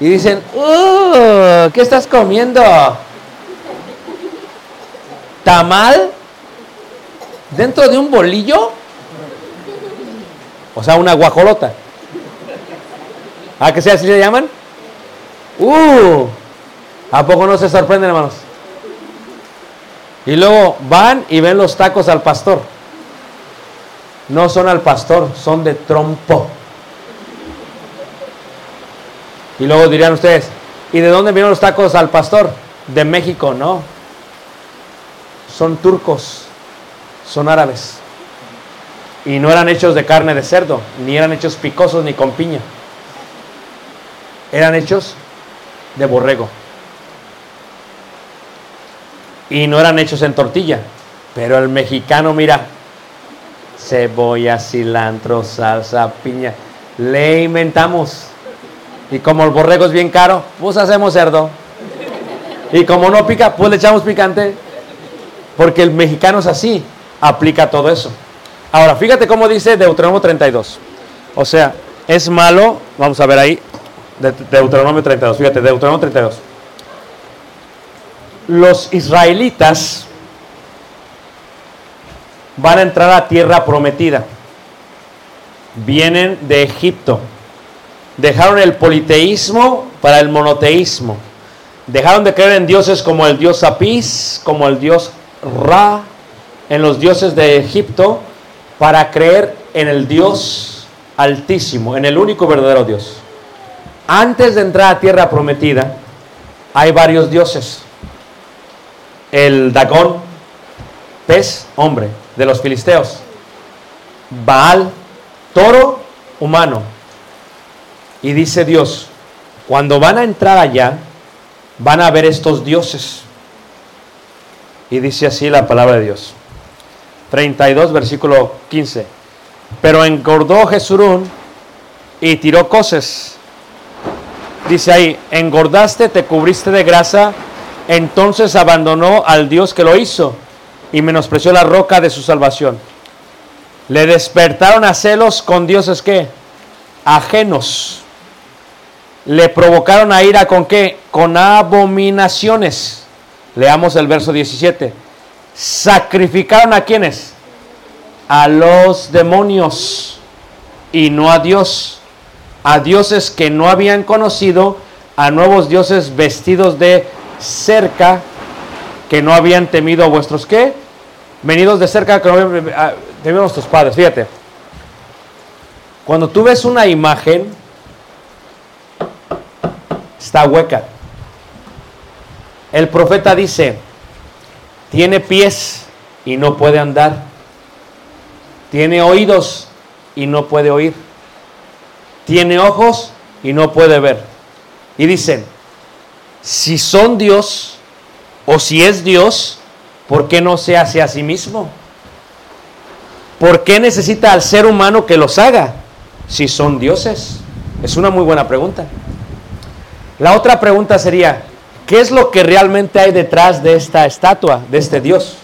Y dicen, "Uh, ¿qué estás comiendo? ¿Tamal? ¿Dentro de un bolillo? O sea, una guajolota. ¿A que sea así se llaman? ¡Uh! ¿A poco no se sorprenden, hermanos? Y luego van y ven los tacos al pastor. No son al pastor, son de trompo. Y luego dirían ustedes, ¿y de dónde vienen los tacos al pastor? De México, no. Son turcos, son árabes. Y no eran hechos de carne de cerdo, ni eran hechos picosos ni con piña. Eran hechos de borrego. Y no eran hechos en tortilla. Pero el mexicano, mira, cebolla, cilantro, salsa, piña. Le inventamos. Y como el borrego es bien caro, pues hacemos cerdo. Y como no pica, pues le echamos picante. Porque el mexicano es así, aplica todo eso. Ahora, fíjate cómo dice Deuteronomio 32. O sea, es malo, vamos a ver ahí, de- Deuteronomio 32, fíjate, Deuteronomio 32. Los israelitas van a entrar a tierra prometida. Vienen de Egipto. Dejaron el politeísmo para el monoteísmo. Dejaron de creer en dioses como el dios Apis, como el dios Ra, en los dioses de Egipto, para creer en el Dios altísimo, en el único verdadero Dios. Antes de entrar a tierra prometida, hay varios dioses. El Dagón, pez, hombre, de los filisteos. Baal, toro, humano. Y dice Dios, cuando van a entrar allá, van a ver estos dioses. Y dice así la palabra de Dios. 32, versículo 15. Pero engordó Jesurún y tiró coces Dice ahí, engordaste, te cubriste de grasa, entonces abandonó al Dios que lo hizo y menospreció la roca de su salvación. Le despertaron a celos con dioses que ajenos. Le provocaron a ira con qué? Con abominaciones. Leamos el verso 17. Sacrificaron a quienes? A los demonios y no a Dios. A dioses que no habían conocido, a nuevos dioses vestidos de cerca que no habían temido a vuestros qué? Venidos de cerca que no habían a padres. Fíjate. Cuando tú ves una imagen, está hueca. El profeta dice, tiene pies y no puede andar. Tiene oídos y no puede oír. Tiene ojos y no puede ver. Y dicen, si son Dios o si es Dios, ¿por qué no se hace a sí mismo? ¿Por qué necesita al ser humano que los haga si son dioses? Es una muy buena pregunta. La otra pregunta sería, ¿qué es lo que realmente hay detrás de esta estatua, de este Dios?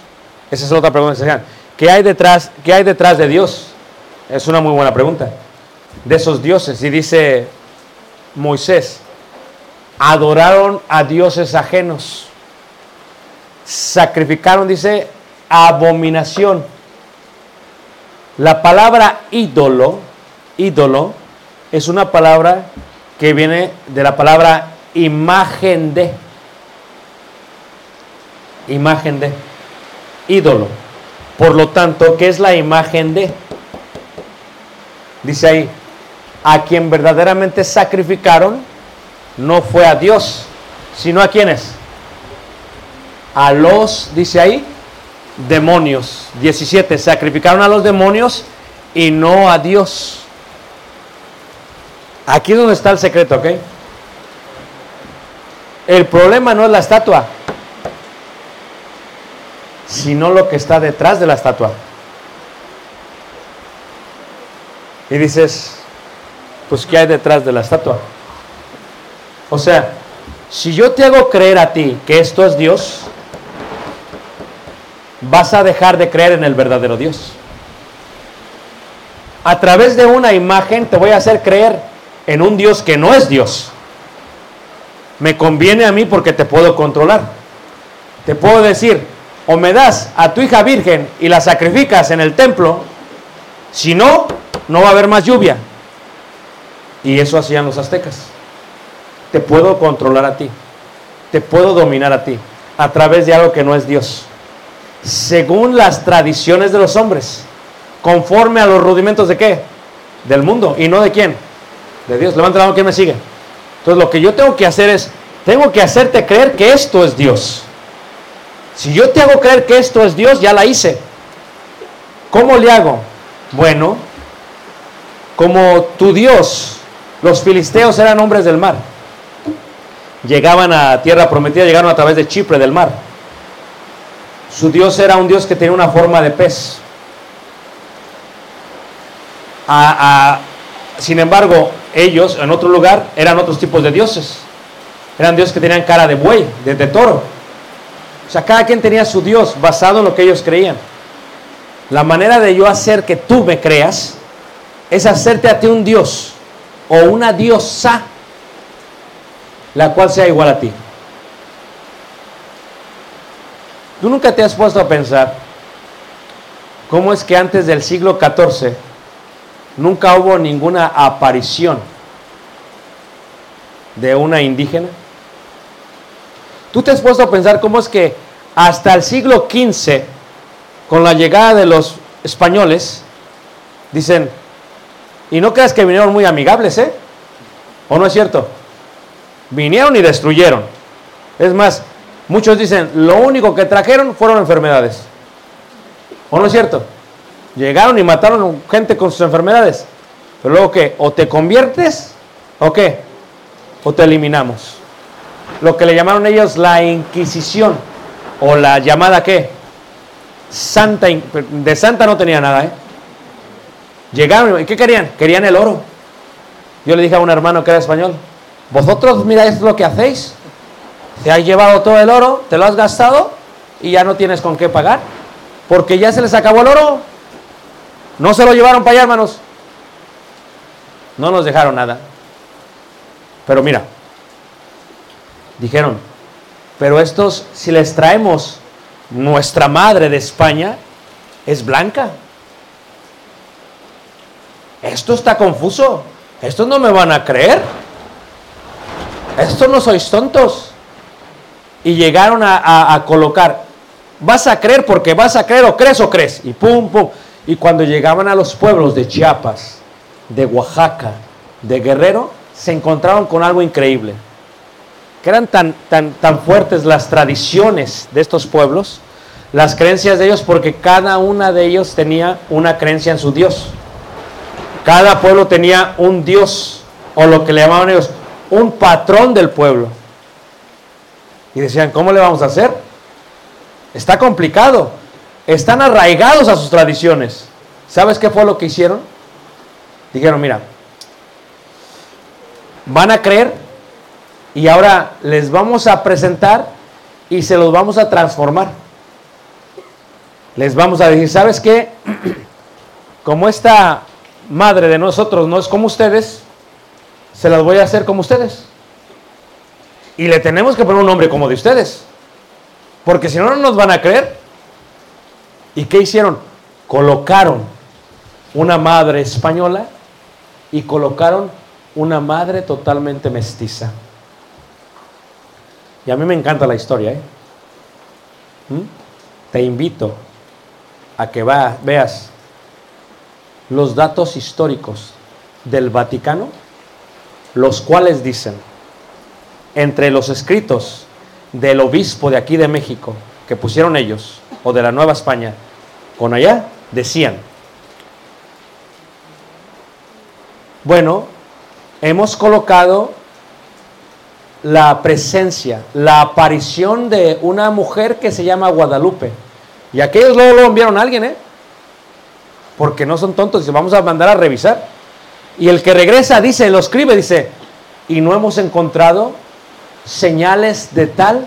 Esa es otra pregunta. ¿Qué hay detrás, qué hay detrás de Dios? Es una muy buena pregunta. De esos dioses. Y dice Moisés, adoraron a dioses ajenos. Sacrificaron, dice, abominación. La palabra ídolo, ídolo, es una palabra que viene de la palabra imagen de. Imagen de. Ídolo. Por lo tanto, ¿qué es la imagen de? Dice ahí, a quien verdaderamente sacrificaron no fue a Dios, sino a quienes. A los, dice ahí, demonios. 17, sacrificaron a los demonios y no a Dios. Aquí es donde está el secreto, ¿ok? El problema no es la estatua, sino lo que está detrás de la estatua. Y dices, pues ¿qué hay detrás de la estatua? O sea, si yo te hago creer a ti que esto es Dios, vas a dejar de creer en el verdadero Dios. A través de una imagen te voy a hacer creer en un Dios que no es Dios. Me conviene a mí porque te puedo controlar. Te puedo decir, o me das a tu hija virgen y la sacrificas en el templo, si no, no va a haber más lluvia. Y eso hacían los aztecas. Te puedo controlar a ti. Te puedo dominar a ti a través de algo que no es Dios. Según las tradiciones de los hombres. Conforme a los rudimentos de qué? Del mundo. ¿Y no de quién? De Dios. Levanta la mano, ¿quién me sigue? Entonces lo que yo tengo que hacer es, tengo que hacerte creer que esto es Dios. Si yo te hago creer que esto es Dios, ya la hice. ¿Cómo le hago? Bueno, como tu Dios, los filisteos eran hombres del mar. Llegaban a tierra prometida, llegaron a través de Chipre del mar. Su Dios era un Dios que tenía una forma de pez. Sin embargo, ellos en otro lugar eran otros tipos de dioses. Eran dioses que tenían cara de buey, de, de toro. O sea, cada quien tenía su Dios basado en lo que ellos creían. La manera de yo hacer que tú me creas es hacerte a ti un Dios o una diosa, la cual sea igual a ti. Tú nunca te has puesto a pensar cómo es que antes del siglo XIV nunca hubo ninguna aparición de una indígena. ¿Tú te has puesto a pensar cómo es que hasta el siglo XV, con la llegada de los españoles, dicen, y no creas que vinieron muy amigables, ¿eh? ¿O no es cierto? Vinieron y destruyeron. Es más, muchos dicen, lo único que trajeron fueron enfermedades. ¿O no es cierto? Llegaron y mataron gente con sus enfermedades. Pero luego que o te conviertes o qué? O te eliminamos. Lo que le llamaron ellos la Inquisición o la llamada qué? Santa de santa no tenía nada, ¿eh? Llegaron y ¿qué querían? Querían el oro. Yo le dije a un hermano que era español, vosotros miráis lo que hacéis. Te has llevado todo el oro, te lo has gastado y ya no tienes con qué pagar. Porque ya se les acabó el oro. No se lo llevaron para allá, hermanos. No nos dejaron nada. Pero mira, dijeron, pero estos, si les traemos nuestra madre de España, es blanca. Esto está confuso. Estos no me van a creer. Estos no sois tontos. Y llegaron a, a- colocar, vas a creer porque vas a creer o crees o crees. Y pum, pum. Y cuando llegaban a los pueblos de Chiapas, de Oaxaca, de Guerrero, se encontraron con algo increíble. Que eran tan, tan, tan fuertes las tradiciones de estos pueblos, las creencias de ellos, porque cada una de ellos tenía una creencia en su Dios. Cada pueblo tenía un Dios, o lo que le llamaban ellos, un patrón del pueblo. Y decían, ¿cómo le vamos a hacer? Está complicado. Están arraigados a sus tradiciones. ¿Sabes qué fue lo que hicieron? Dijeron, mira, van a creer y ahora les vamos a presentar y se los vamos a transformar. Les vamos a decir, ¿sabes qué? <clears throat> Como esta madre de nosotros no es como ustedes, se las voy a hacer como ustedes. Y le tenemos que poner un nombre como de ustedes. Porque si no, no nos van a creer. ¿Y qué hicieron? Colocaron una madre española y colocaron una madre totalmente mestiza. Y a mí me encanta la historia. ¿eh? ¿Mm? Te invito a que veas los datos históricos del Vaticano, los cuales dicen, entre los escritos del obispo de aquí de México, que pusieron ellos, o de la Nueva España, con allá, decían, bueno, hemos colocado la presencia, la aparición de una mujer que se llama Guadalupe. Y aquellos luego lo enviaron a alguien, ¿eh? Porque no son tontos, dice, vamos a mandar a revisar. Y el que regresa dice, lo escribe, dice, y no hemos encontrado señales de tal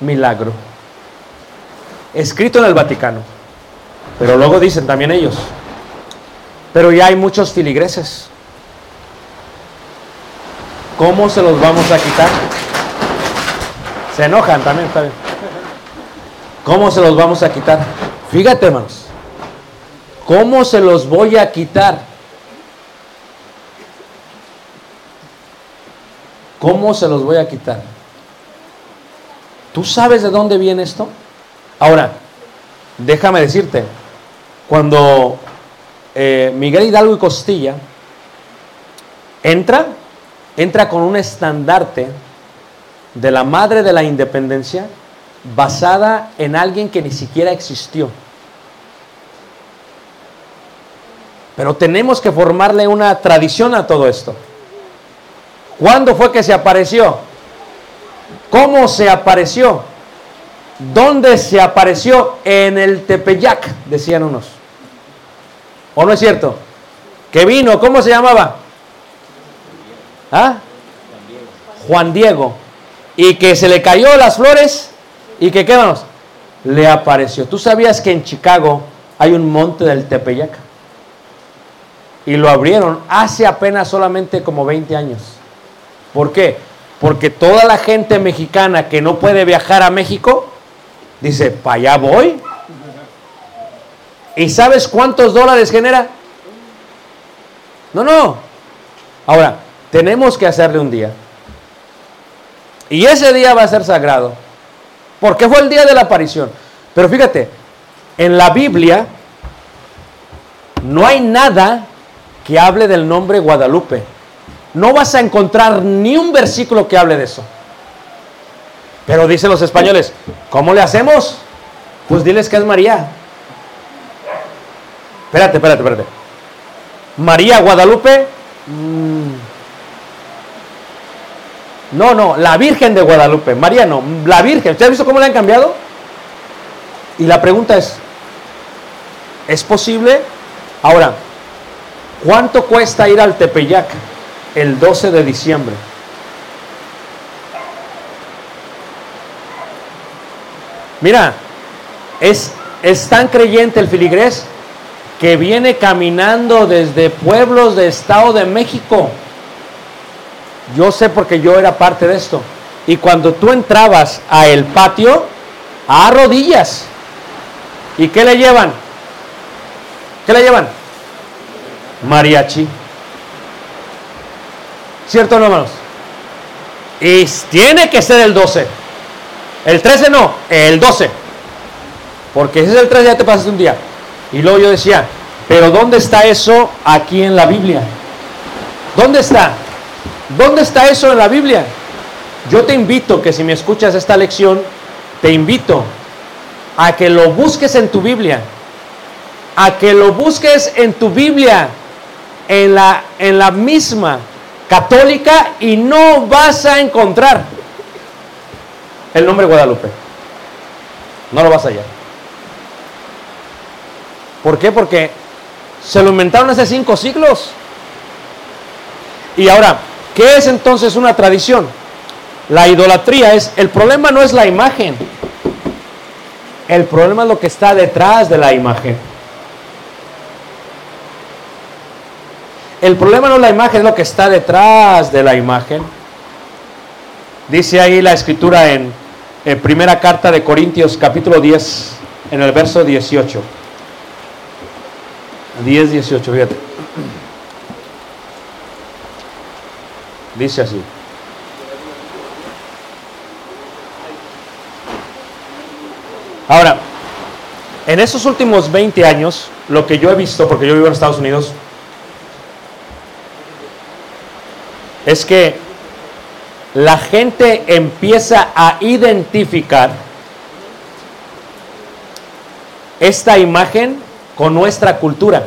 milagro. Escrito en el Vaticano. Pero luego dicen también ellos. Pero ya hay muchos filigreses. ¿Cómo se los vamos a quitar? Se enojan también, está bien. ¿Cómo se los vamos a quitar? Fíjate, hermanos. ¿Cómo se los voy a quitar? ¿Cómo se los voy a quitar? ¿Tú sabes de dónde viene esto? Ahora, déjame decirte, cuando eh, Miguel Hidalgo y Costilla entra, entra con un estandarte de la madre de la independencia basada en alguien que ni siquiera existió. Pero tenemos que formarle una tradición a todo esto. ¿Cuándo fue que se apareció? ¿Cómo se apareció? ¿Dónde se apareció? En el Tepeyac, decían unos. ¿O no es cierto? Que vino, ¿cómo se llamaba? ¿Ah? Juan Diego. Y que se le cayó las flores y que, ¿qué vamos? Le apareció. ¿Tú sabías que en Chicago hay un monte del Tepeyac? Y lo abrieron hace apenas solamente como 20 años. ¿Por qué? Porque toda la gente mexicana que no puede viajar a México, dice, para allá voy. ¿Y sabes cuántos dólares genera? No, no. Ahora, tenemos que hacerle un día. Y ese día va a ser sagrado. Porque fue el día de la aparición. Pero fíjate, en la Biblia no hay nada que hable del nombre Guadalupe. No vas a encontrar ni un versículo que hable de eso. Pero dicen los españoles, ¿cómo le hacemos? Pues diles que es María. Espérate, espérate, espérate. María Guadalupe. mm, no, no, la Virgen de Guadalupe, María no, la Virgen. ¿Usted ha visto cómo la han cambiado? Y la pregunta es, ¿es posible? Ahora, ¿cuánto cuesta ir al Tepeyac el 12 de diciembre? Mira, es, es tan creyente el filigrés que viene caminando desde pueblos de Estado de México yo sé porque yo era parte de esto. Y cuando tú entrabas a el patio, a rodillas. ¿Y qué le llevan? ¿Qué le llevan? Mariachi. ¿Cierto hermanos? Y tiene que ser el 12. El 13 no, el 12. Porque si es el 13 ya te pasaste un día. Y luego yo decía, pero ¿dónde está eso aquí en la Biblia? ¿Dónde está? ¿Dónde está eso en la Biblia? Yo te invito que si me escuchas esta lección, te invito a que lo busques en tu Biblia. A que lo busques en tu Biblia, en la, en la misma católica, y no vas a encontrar el nombre Guadalupe. No lo vas a hallar. ¿Por qué? Porque se lo inventaron hace cinco siglos. Y ahora, ¿qué es entonces una tradición? La idolatría es, el problema no es la imagen, el problema es lo que está detrás de la imagen. El problema no es la imagen, es lo que está detrás de la imagen. Dice ahí la escritura en, primera carta de Corintios capítulo 10, en el verso 18. 10, 18, fíjate. Dice así. Ahora, en esos últimos 20 años, lo que yo he visto, porque yo vivo en Estados Unidos, es que la gente empieza a identificar esta imagen con nuestra cultura.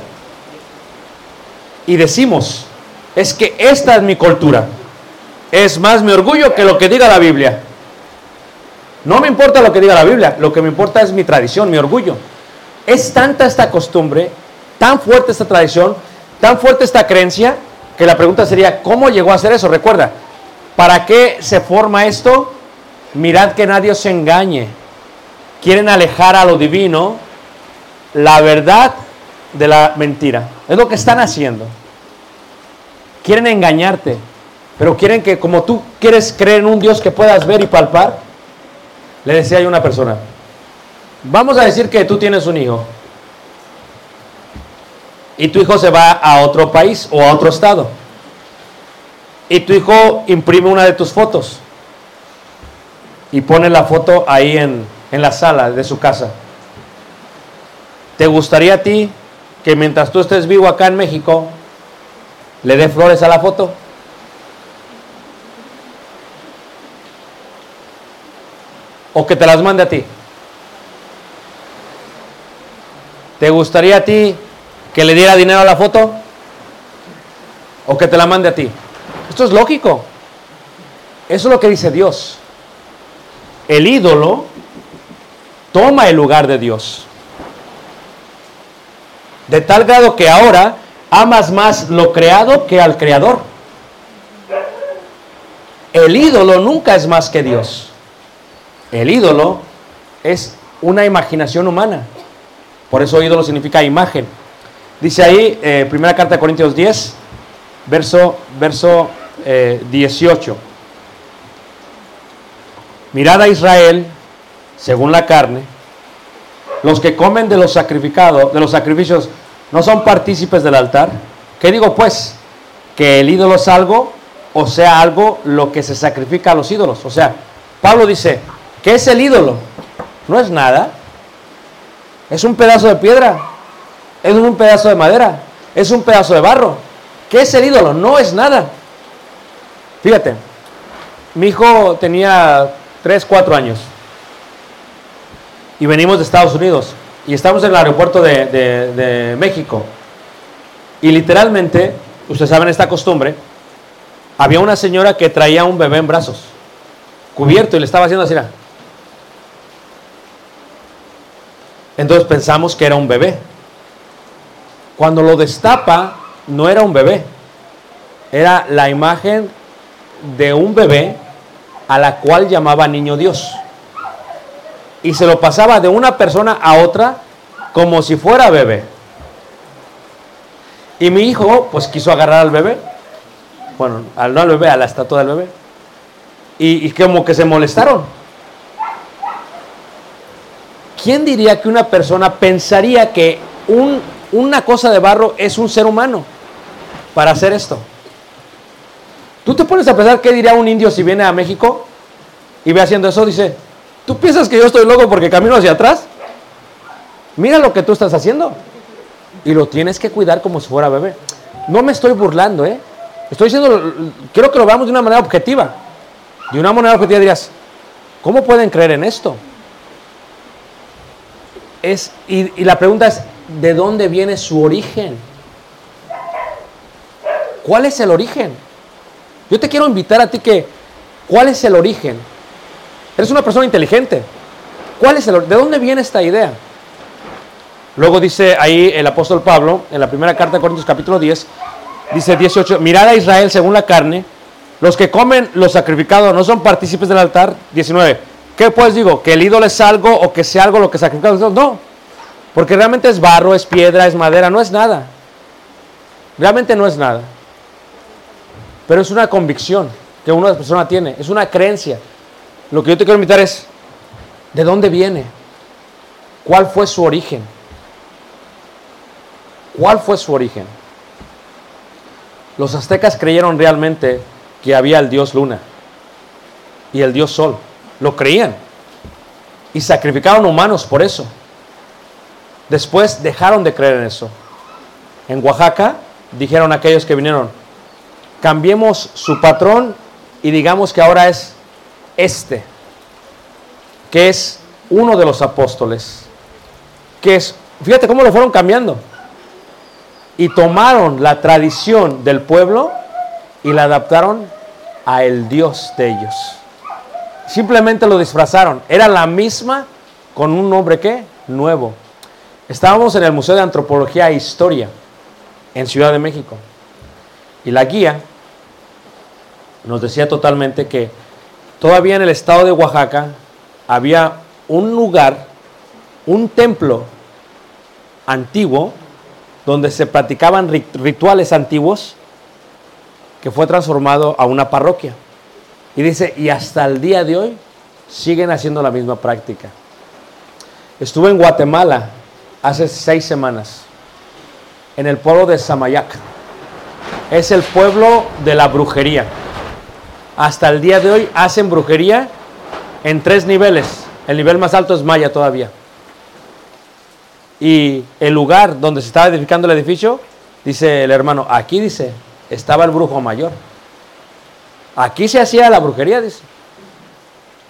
Y decimos, es que esta es mi cultura. Es más mi orgullo que lo que diga la Biblia. No me importa lo que diga la Biblia, lo que me importa es mi tradición, mi orgullo. Es tanta esta costumbre, tan fuerte esta tradición, tan fuerte esta creencia, que la pregunta sería, ¿cómo llegó a ser eso? Recuerda, ¿para qué se forma esto? Mirad que nadie os engañe. Quieren alejar a lo divino la verdad de la mentira. Es lo que están haciendo. Quieren engañarte, pero quieren que como tú quieres creer en un Dios que puedas ver y palpar, le decía a una persona, vamos a decir que tú tienes un hijo y tu hijo se va a otro país o a otro estado y tu hijo imprime una de tus fotos y pone la foto ahí en, en la sala de su casa. ¿Te gustaría a ti que mientras tú estés vivo acá en México, le dé flores a la foto? ¿O que te las mande a ti? ¿Te gustaría a ti que le diera dinero a la foto? ¿O que te la mande a ti? Esto es lógico. Eso es lo que dice Dios. El ídolo toma el lugar de Dios. De tal grado que ahora amas más lo creado que al creador. El ídolo nunca es más que Dios. El ídolo es una imaginación humana. Por eso ídolo significa imagen. Dice ahí, eh, primera carta de Corintios 10, verso, verso eh, 18. Mirad a Israel, según la carne, los que comen de los sacrificados, de los sacrificios, no son partícipes del altar. ¿Qué digo pues? Que el ídolo es algo, o sea, algo lo que se sacrifica a los ídolos. O sea, Pablo dice, ¿qué es el ídolo? No es nada. Es un pedazo de piedra. Es un pedazo de madera. Es un pedazo de barro. ¿Qué es el ídolo? No es nada. Fíjate, mi hijo tenía 3, 4 años y venimos de Estados Unidos y estamos en el aeropuerto de, México. Y literalmente, ustedes saben esta costumbre, había una señora que traía un bebé en brazos, cubierto y le estaba haciendo así. Entonces pensamos que era un bebé. Cuando lo destapa, no era un bebé. Era la imagen de un bebé a la cual llamaba niño Dios. y se lo pasaba de una persona a otra como si fuera bebé. Y mi hijo, pues quiso agarrar al bebé. Bueno, al, no al bebé, a la estatua del bebé. Y, y como que se molestaron. ¿Quién diría que una persona pensaría que un- una cosa de barro es un ser humano para hacer esto? Tú te pones a pensar qué diría un indio si viene a México y ve haciendo eso, dice, ¿tú piensas que yo estoy loco porque camino hacia atrás? Mira lo que tú estás haciendo. Y lo tienes que cuidar como si fuera bebé. No me estoy burlando, ¿eh? Estoy diciendo, quiero que lo veamos de una manera objetiva. De una manera objetiva dirías, ¿cómo pueden creer en esto? Es, y, la pregunta es, ¿de dónde viene su origen? ¿Cuál es el origen? Yo te quiero invitar a ti que, ¿cuál es el origen? Eres una persona inteligente. ¿Cuál es el ¿De dónde viene esta idea? Luego dice ahí el apóstol Pablo, en la primera carta de Corintios capítulo 10, dice 18, mirad a Israel según la carne, los que comen lo sacrificado no son partícipes del altar. 19, ¿qué pues digo? ¿Que el ídolo es algo o que sea algo lo que sacrificado? No, porque realmente es barro, es piedra, es madera, no es nada. Realmente no es nada. Pero es una convicción que una persona tiene, es una creencia. Lo que yo te quiero invitar es, ¿de dónde viene? ¿Cuál fue su origen? ¿Cuál fue su origen? Los aztecas creyeron realmente que había el dios luna y el dios sol. Lo creían. Y sacrificaron humanos por eso. Después dejaron de creer en eso. En Oaxaca dijeron aquellos que vinieron, cambiemos su patrón y digamos que ahora es este, que es uno de los apóstoles, que es, fíjate cómo lo fueron cambiando, y tomaron la tradición del pueblo y la adaptaron a el Dios de ellos. Simplemente lo disfrazaron, era la misma con un nombre que nuevo. Estábamos en el Museo de Antropología e Historia en Ciudad de México. Y la guía nos decía totalmente que todavía en el estado de Oaxaca había un lugar, un templo antiguo, donde se practicaban rit- rituales antiguos, que fue transformado a una parroquia. Y dice, y hasta el día de hoy siguen haciendo la misma práctica. Estuve en Guatemala hace seis semanas, en el pueblo de Samayac. Es el pueblo de la brujería. Hasta el día de hoy hacen brujería en tres niveles. El nivel más alto es Maya todavía. Y el lugar donde se estaba edificando el edificio, dice el hermano, aquí dice, estaba el brujo mayor. Aquí se hacía la brujería, dice.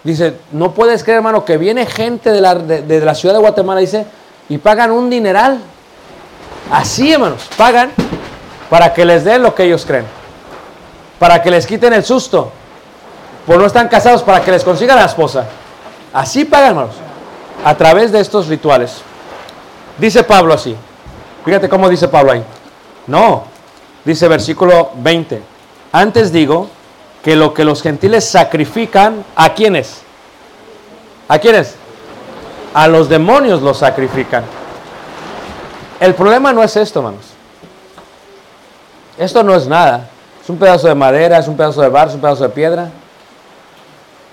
Dice, no puedes creer, hermano, que viene gente de la, de- la ciudad de Guatemala, dice, y pagan un dineral. Así, hermanos, pagan para que les den lo que ellos creen. Para que les quiten el susto. Por no estar casados, para que les consigan la esposa. Así pagan, hermanos. A través de estos rituales. Dice Pablo así. Fíjate cómo dice Pablo ahí. No, dice versículo 20. Antes digo que lo que los gentiles sacrifican, ¿a quiénes? ¿A quiénes? A los demonios los sacrifican. El problema no es esto, hermanos. Esto no es nada. Es un pedazo de madera, es un pedazo de barro, es un pedazo de piedra.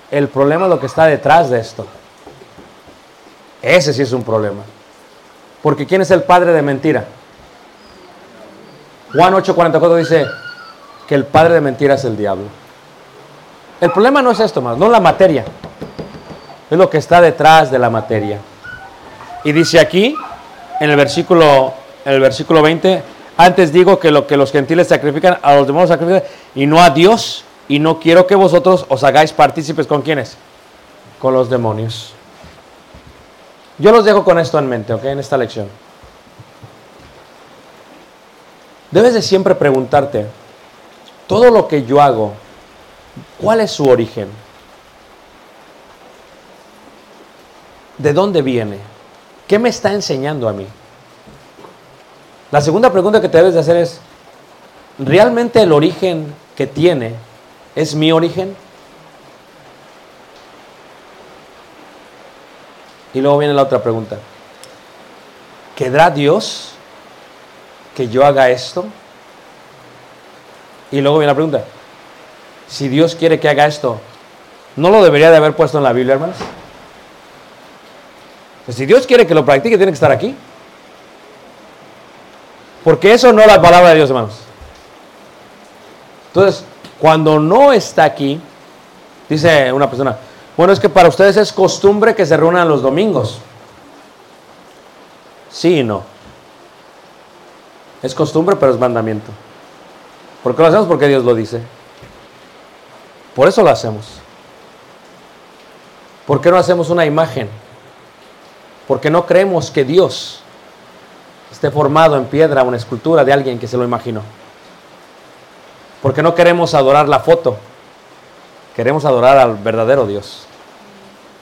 El problema es lo que está detrás de esto. Ese sí es un problema. Porque ¿quién es el padre de mentira? Juan 8:44 dice que el padre de mentira es el diablo. El problema no es esto, más, no la materia. Es lo que está detrás de la materia. Y dice aquí, en el versículo, en el versículo 20, antes digo que lo que los gentiles sacrifican, a los demonios sacrifican, y no a Dios, y no quiero que vosotros os hagáis partícipes con quienes, con los demonios. Yo los dejo con esto en mente, ¿ok? En esta lección. Debes de siempre preguntarte, todo lo que yo hago, ¿cuál es su origen? ¿De dónde viene? ¿Qué me está enseñando a mí? La segunda pregunta que te debes de hacer es, ¿realmente el origen que tiene es mi origen? Y luego viene la otra pregunta. ¿Quedará Dios que yo haga esto? Y luego viene la pregunta. Si Dios quiere que haga esto, ¿no lo debería de haber puesto en la Biblia, hermanos? Si Dios quiere que lo practique, tiene que estar aquí. Porque eso no es la palabra de Dios, hermanos. Entonces, cuando no está aquí, dice una persona, bueno, es que para ustedes es costumbre que se reúnan los domingos. Sí y no. Es costumbre, pero es mandamiento. ¿Por qué lo hacemos? Porque Dios lo dice. Por eso lo hacemos. ¿Por qué no hacemos una imagen? Porque no creemos que Dios esté formado en piedra, una escultura de alguien que se lo imaginó. Porque no queremos adorar la foto. Queremos adorar al verdadero Dios.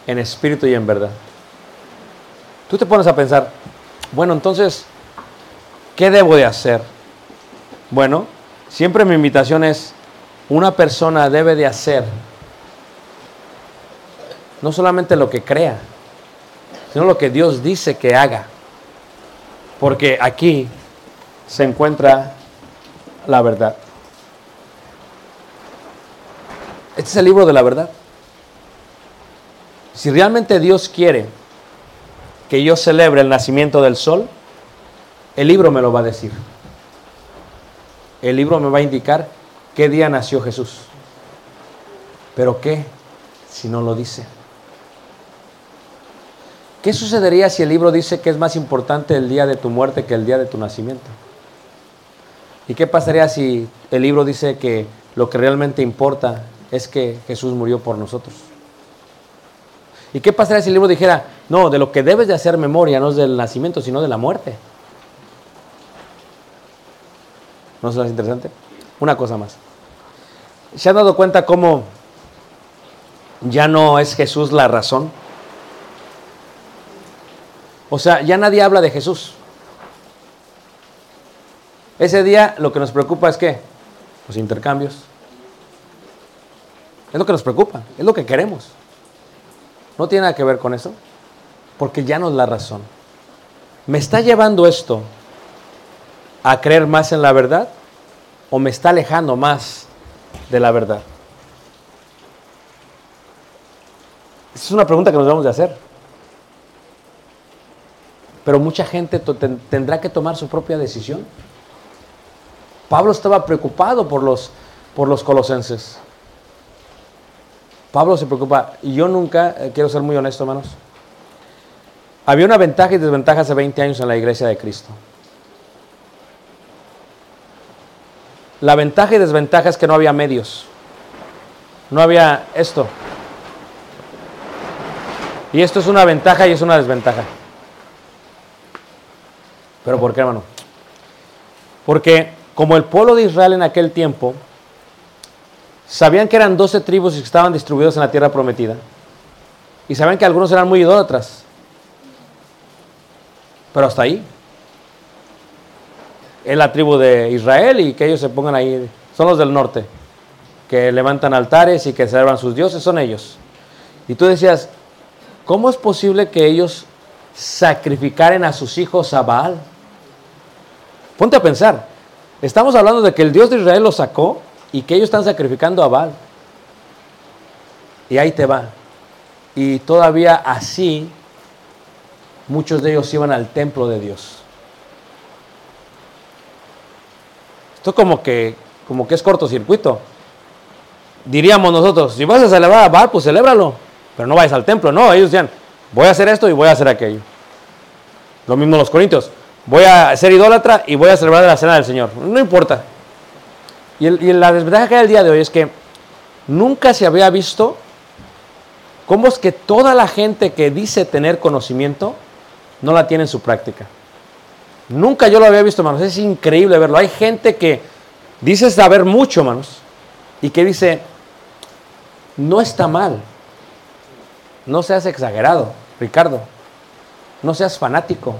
En espíritu y en verdad. Tú te pones a pensar, bueno, entonces, ¿qué debo de hacer? Bueno, siempre mi invitación es, una persona debe de hacer no solamente lo que crea, sino lo que Dios dice que haga. Porque aquí se encuentra la verdad. Este es el libro de la verdad. Si realmente Dios quiere que yo celebre el nacimiento del sol, el libro me lo va a decir. El libro me va a indicar qué día nació Jesús. Pero ¿qué si no lo dice? ¿Qué sucedería si el libro dice que es más importante el día de tu muerte que el día de tu nacimiento? ¿Y qué pasaría si el libro dice que lo que realmente importa es que Jesús murió por nosotros? ¿Y qué pasaría si el libro dijera, no, de lo que debes de hacer memoria no es del nacimiento, sino de la muerte? ¿No es interesante? Una cosa más. ¿Se han dado cuenta cómo ya no es Jesús la razón? O sea, ya nadie habla de Jesús. Ese día lo que nos preocupa es que los intercambios. Es lo que nos preocupa, es lo que queremos. No tiene nada que ver con eso, porque ya no es la razón. ¿Me está llevando esto a creer más en la verdad o me está alejando más de la verdad? Esa es una pregunta que nos debemos de hacer. Pero mucha gente tendrá que tomar su propia decisión. Pablo estaba preocupado por los, por los colosenses. Pablo se preocupa. Y yo nunca, eh, quiero ser muy honesto, hermanos, había una ventaja y desventaja hace 20 años en la iglesia de Cristo. La ventaja y desventaja es que no había medios. No había esto. Y esto es una ventaja y es una desventaja. ¿Pero por qué, hermano? Porque como el pueblo de Israel en aquel tiempo sabían que eran 12 tribus y que estaban distribuidos en la tierra prometida, y sabían que algunos eran muy idólatras, pero hasta ahí. Es la tribu de Israel y que ellos se pongan ahí, son los del norte, que levantan altares y que celebran sus dioses, son ellos. Y tú decías, ¿cómo es posible que ellos sacrificaran a sus hijos a Baal? Ponte a pensar, estamos hablando de que el Dios de Israel los sacó y que ellos están sacrificando a Baal. Y ahí te va. Y todavía así, muchos de ellos iban al templo de Dios. Esto como que, como que es cortocircuito. Diríamos nosotros, si vas a celebrar a Baal, pues celébralo, pero no vayas al templo. No, ellos decían, voy a hacer esto y voy a hacer aquello. Lo mismo los corintios, voy a ser idólatra y voy a celebrar la cena del Señor. No importa. Y, la desventaja que hay el día de hoy es que nunca se había visto cómo es que toda la gente que dice tener conocimiento no la tiene en su práctica. Nunca yo lo había visto, hermanos. Es increíble verlo. Hay gente que dice saber mucho, hermanos, y que dice, no está mal. No seas exagerado, Ricardo. No seas fanático.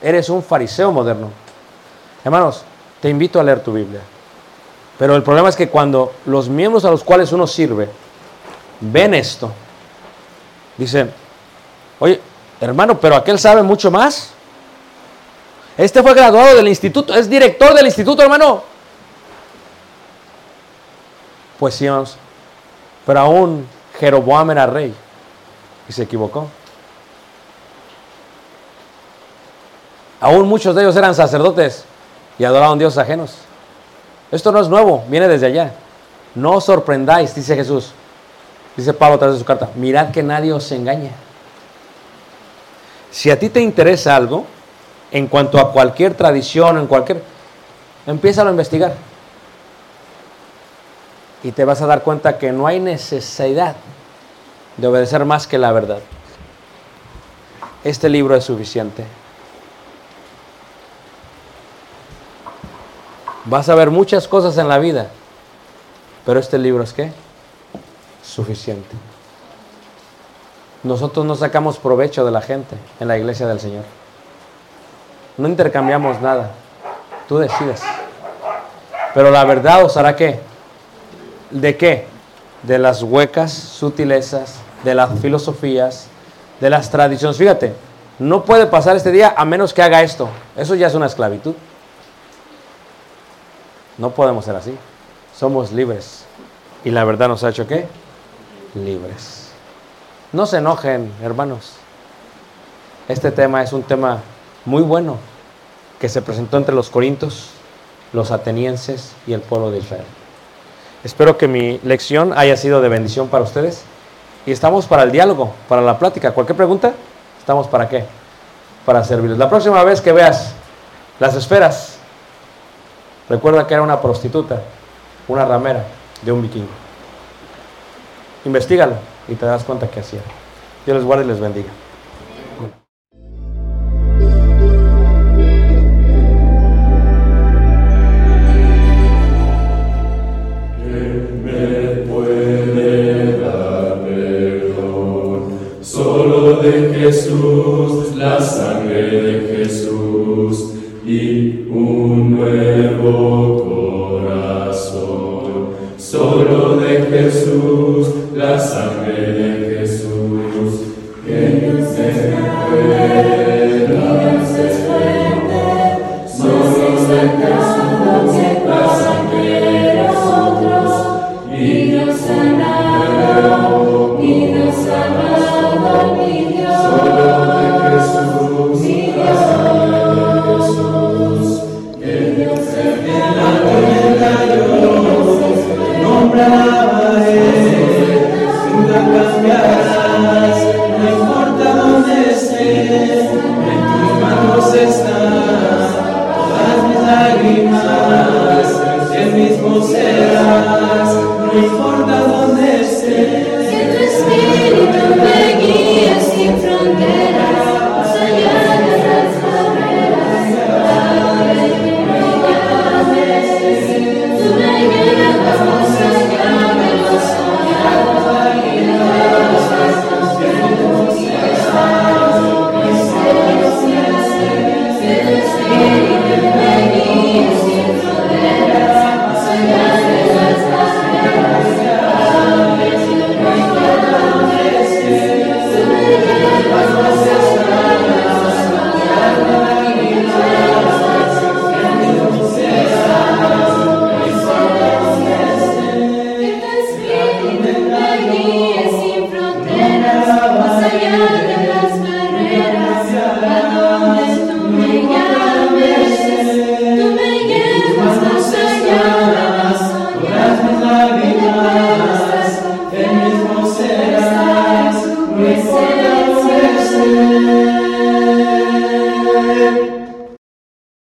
Eres un fariseo moderno. Hermanos, te invito a leer tu Biblia. Pero el problema es que cuando los miembros a los cuales uno sirve ven esto, dicen, Oye, hermano, pero aquel sabe mucho más. Este fue graduado del instituto, es director del instituto, hermano. Pues sí, hermanos. Pero aún Jeroboam era rey y se equivocó. Aún muchos de ellos eran sacerdotes y adoraban dioses ajenos. Esto no es nuevo, viene desde allá. No os sorprendáis, dice Jesús. Dice Pablo a través de su carta, mirad que nadie os engañe. Si a ti te interesa algo, en cuanto a cualquier tradición, en cualquier... Empieza a investigar. Y te vas a dar cuenta que no hay necesidad de obedecer más que la verdad. Este libro es suficiente. Vas a ver muchas cosas en la vida, pero este libro es qué? Suficiente. Nosotros no sacamos provecho de la gente en la iglesia del Señor. No intercambiamos nada. Tú decides. Pero la verdad os hará qué? ¿De qué? De las huecas sutilezas, de las filosofías, de las tradiciones. Fíjate, no puede pasar este día a menos que haga esto. Eso ya es una esclavitud. No podemos ser así. Somos libres. Y la verdad nos ha hecho qué? Libres. No se enojen, hermanos. Este tema es un tema muy bueno que se presentó entre los corintios, los atenienses y el pueblo de Israel. Espero que mi lección haya sido de bendición para ustedes y estamos para el diálogo, para la plática. Cualquier pregunta, estamos para qué? Para servirles. La próxima vez que veas las esferas, recuerda que era una prostituta, una ramera de un vikingo. Investígalo y te das cuenta que hacía. Dios les guarde y les bendiga.